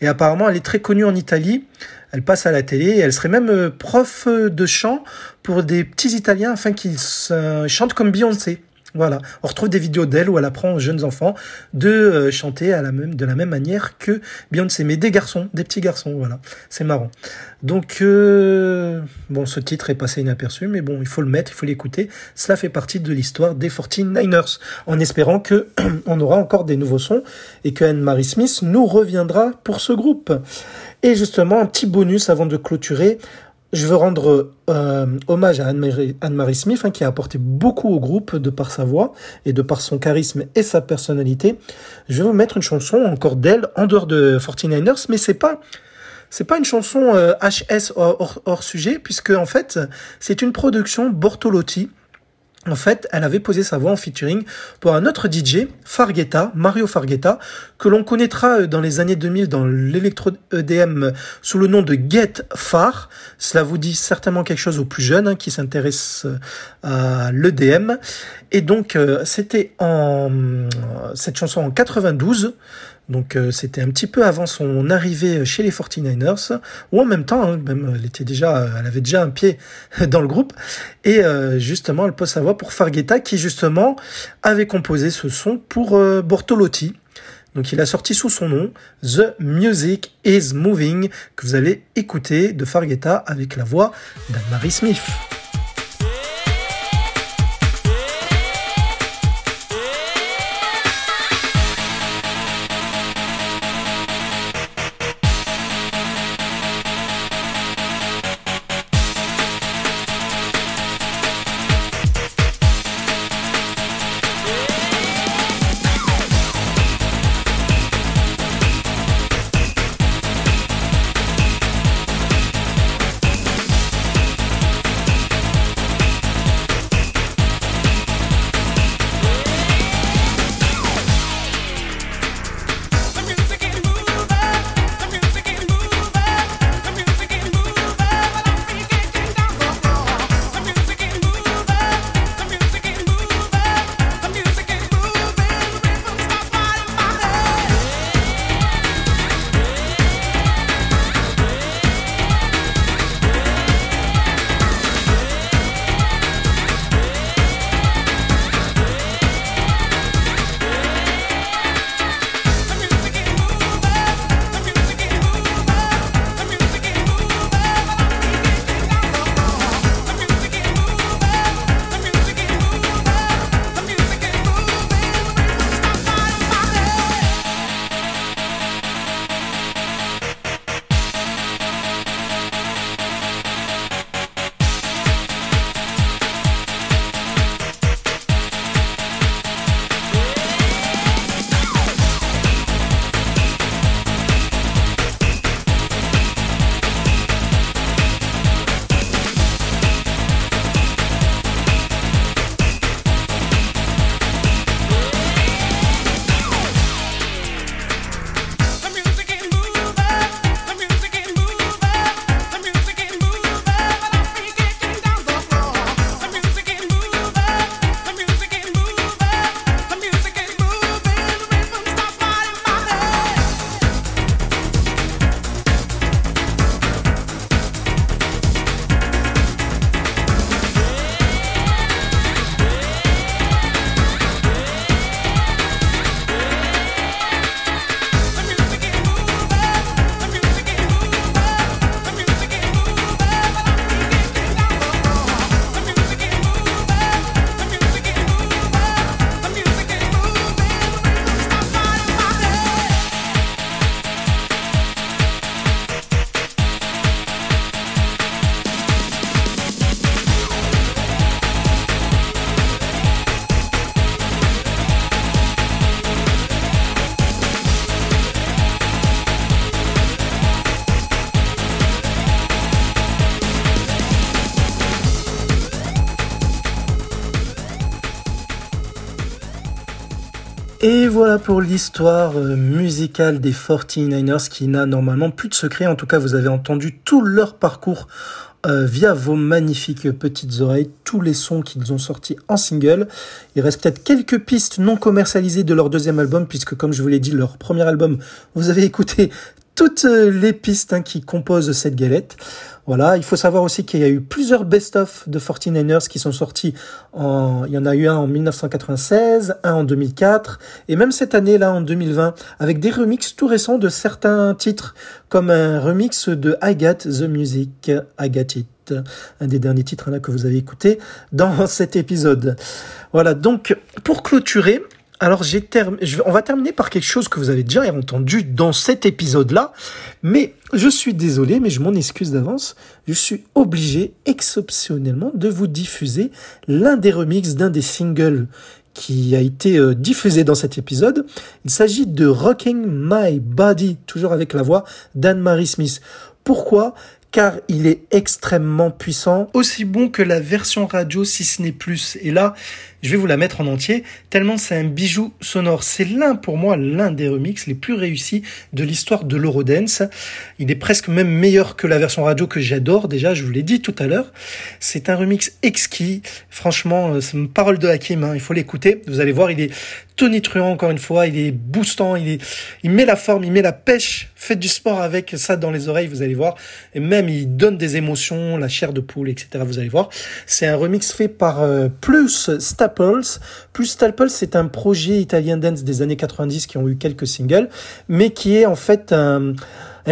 Et apparemment, elle est très connue en Italie. Elle passe à la télé. Elle serait même euh, prof de chant pour des petits Italiens afin qu'ils euh, chantent comme Beyoncé. Voilà, on retrouve des vidéos d'elle où elle apprend aux jeunes enfants de euh, chanter à la même, de la même manière que Beyoncé, mais des garçons, des petits garçons, voilà, c'est marrant. Donc, euh, bon, ce titre est passé inaperçu, mais bon, il faut le mettre, il faut l'écouter. Cela fait partie de l'histoire des 49ers, en espérant que on aura encore des nouveaux sons et que Anne-Marie Smith nous reviendra pour ce groupe. Et justement, un petit bonus avant de clôturer. Je veux rendre euh, hommage à Anne-Marie Smith, hein, qui a apporté beaucoup au groupe de par sa voix et de par son charisme et sa personnalité. Je vais vous mettre une chanson encore d'elle, en dehors de 49ers, mais c'est pas c'est pas une chanson euh, HS hors, hors- hors sujet, puisque en fait c'est une production Bortolotti. En fait, elle avait posé sa voix en featuring pour un autre DJ, Farghetta, Mario Farghetta, que l'on connaîtra euh, dans les années 2000 dans l'électro EDM sous le nom de Get Far. Cela vous dit certainement quelque chose aux plus jeunes hein, qui s'intéressent euh, à l'EDM. Et donc, euh, c'était en euh, cette chanson en 92. Donc euh, c'était un petit peu avant son arrivée chez les 49ers, ou en même temps, hein, même elle était déjà, elle avait déjà un pied dans le groupe. Et euh, justement, elle pose sa voix pour Farghetta, qui justement avait composé ce son pour euh, Bortolotti. Donc il a sorti sous son nom The Music is Moving, que vous allez écouter de Farghetta avec la voix d'Anne-Marie Smith. Pour l'histoire euh, musicale des 49ers qui n'a normalement plus de secret. En tout cas, vous avez entendu tout leur parcours euh, via vos magnifiques petites oreilles, tous les sons qu'ils ont sortis en single. Il reste peut-être quelques pistes non commercialisées de leur deuxième album, puisque comme je vous l'ai dit, leur premier album, vous avez écouté toutes euh, les pistes hein, qui composent cette galette. Voilà, il faut savoir aussi qu'il y a eu plusieurs best-of de 49ers qui sont sortis en, il y en a eu un en 1996, un en 2004, et même cette année, là, en 2020, avec des remixes tout récents de certains titres, comme un remix de I Got the Music, I Got It, un des derniers titres là que vous avez écouté dans cet épisode. Voilà, donc, pour clôturer, alors j'ai term... on va terminer par quelque chose que vous avez déjà entendu dans cet épisode-là, mais je suis désolé, mais je m'en excuse d'avance. Je suis obligé exceptionnellement de vous diffuser l'un des remixes d'un des singles qui a été euh, diffusé dans cet épisode. Il s'agit de Rocking My Body, toujours avec la voix d'Anne-Marie Smith. Pourquoi? Car il est extrêmement puissant, aussi bon que la version radio si ce n'est plus. Et là, je vais vous la mettre en entier, tellement c'est un bijou sonore. C'est l'un, pour moi, l'un des remixes les plus réussis de l'histoire de l'Eurodance. Il est presque même meilleur que la version radio que j'adore, déjà, je vous l'ai dit tout à l'heure. C'est un remix exquis. Franchement, euh, c'est une parole de Hakim, hein, il faut l'écouter. Vous allez voir, il est tonitruant encore une fois, il est boostant, il est, il met la forme, il met la pêche. Faites du sport avec ça dans les oreilles, vous allez voir. Et même, il donne des émotions, la chair de poule, etc. Vous allez voir. C'est un remix fait par euh, Plus Staples. Plus Staples, c'est un projet italien dance des années 90 qui ont eu quelques singles, mais qui est en fait un,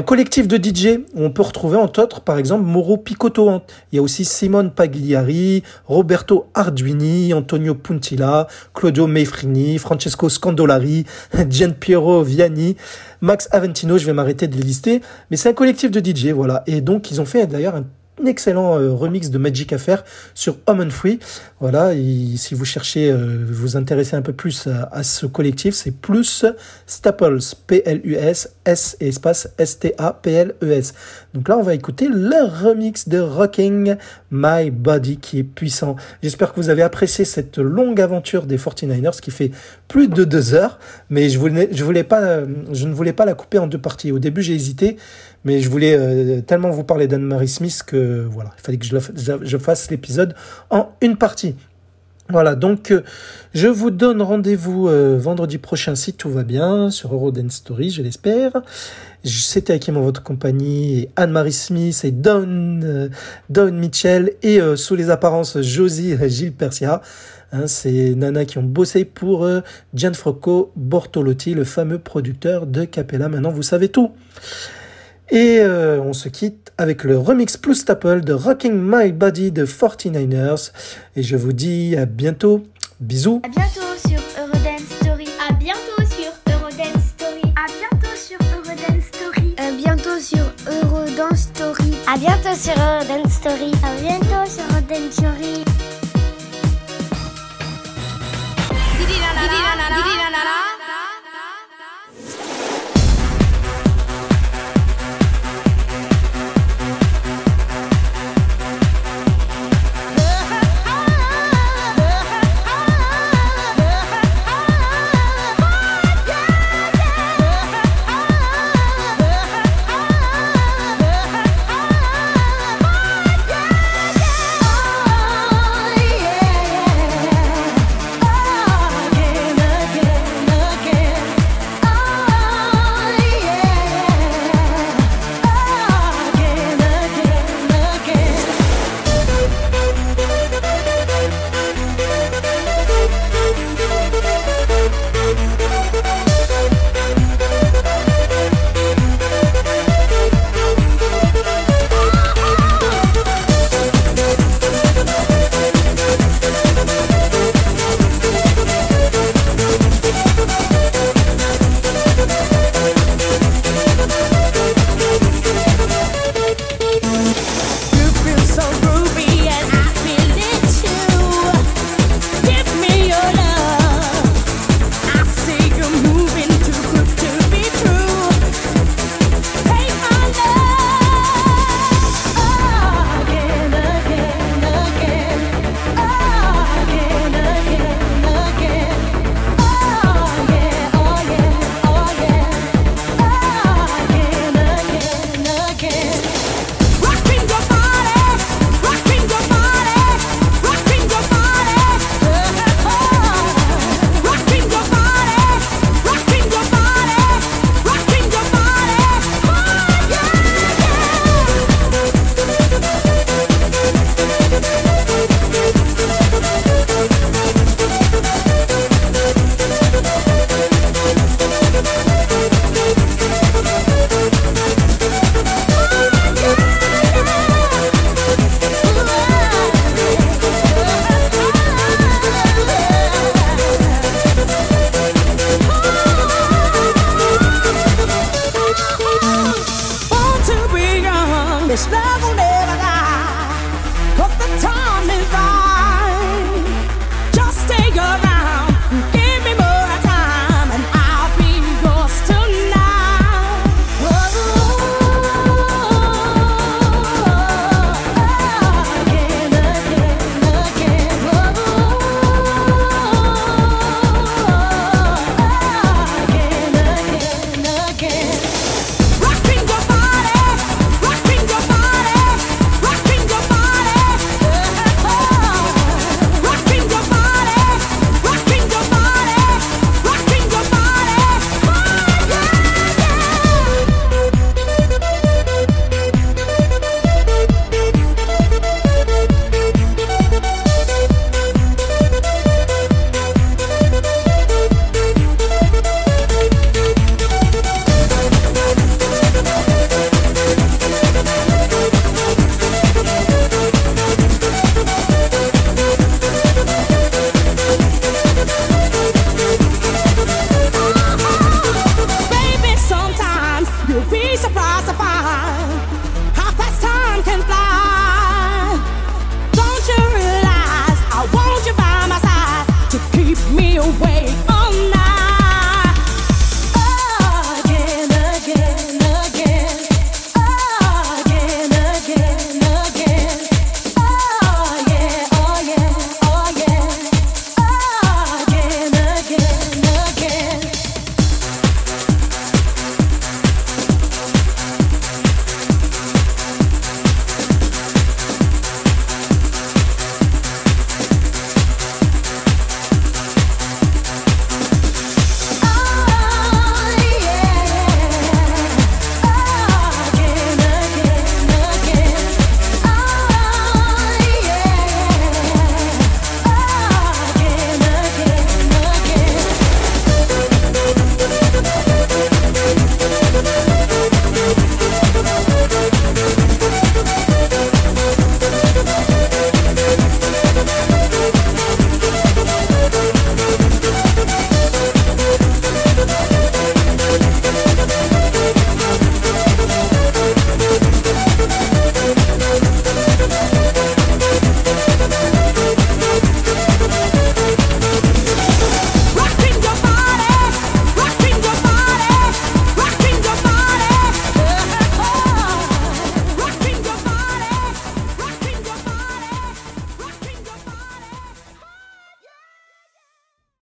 collectif de DJ où on peut retrouver entre autres, par exemple, Mauro Picotto. Il y a aussi Simone Pagliari, Roberto Arduini, Antonio Puntilla, Claudio Meifrini, Francesco Scandolari, Gian Piero Viani, Max Aventino. Je vais m'arrêter de les lister, mais c'est un collectif de DJ, voilà. Et donc ils ont fait d'ailleurs un excellent euh, remix de Magic Affair sur Home and Free. Voilà, si vous cherchez, euh, vous intéresser un peu plus à, à ce collectif, c'est plus Staples, P-L-U-S, S et espace S-T-A-P-L-E-S. Donc là, on va écouter le remix de Rocking My Body qui est puissant. J'espère que vous avez apprécié cette longue aventure des 49ers qui fait plus de deux heures, mais je ne voulais pas la couper en deux parties. Au début, j'ai hésité, mais je voulais euh, tellement vous parler d'Anne-Marie Smith que voilà, il fallait que je fasse l'épisode en une partie. Voilà, donc euh, je vous donne rendez-vous euh, vendredi prochain si tout va bien sur Eurodance Story, je l'espère. C'était Hakim en votre compagnie, Anne-Marie Smith et Don, euh, Don Mitchell et sous les apparences Josie et Gilles Persia. Hein, c'est Nana qui ont bossé pour Gianfranco Bortolotti, le fameux producteur de Capella. Maintenant, vous savez tout. Et euh, on se quitte avec le remix plus staple de Rocking My Body de 49ers. Et je vous dis à bientôt. Bisous.
À bientôt sur Eurodance Story.
À bientôt sur Eurodance Story.
À bientôt sur Eurodance Story. À bientôt sur Eurodance Story.
À bientôt sur Eurodance Story.
À bientôt sur Eurodance Story.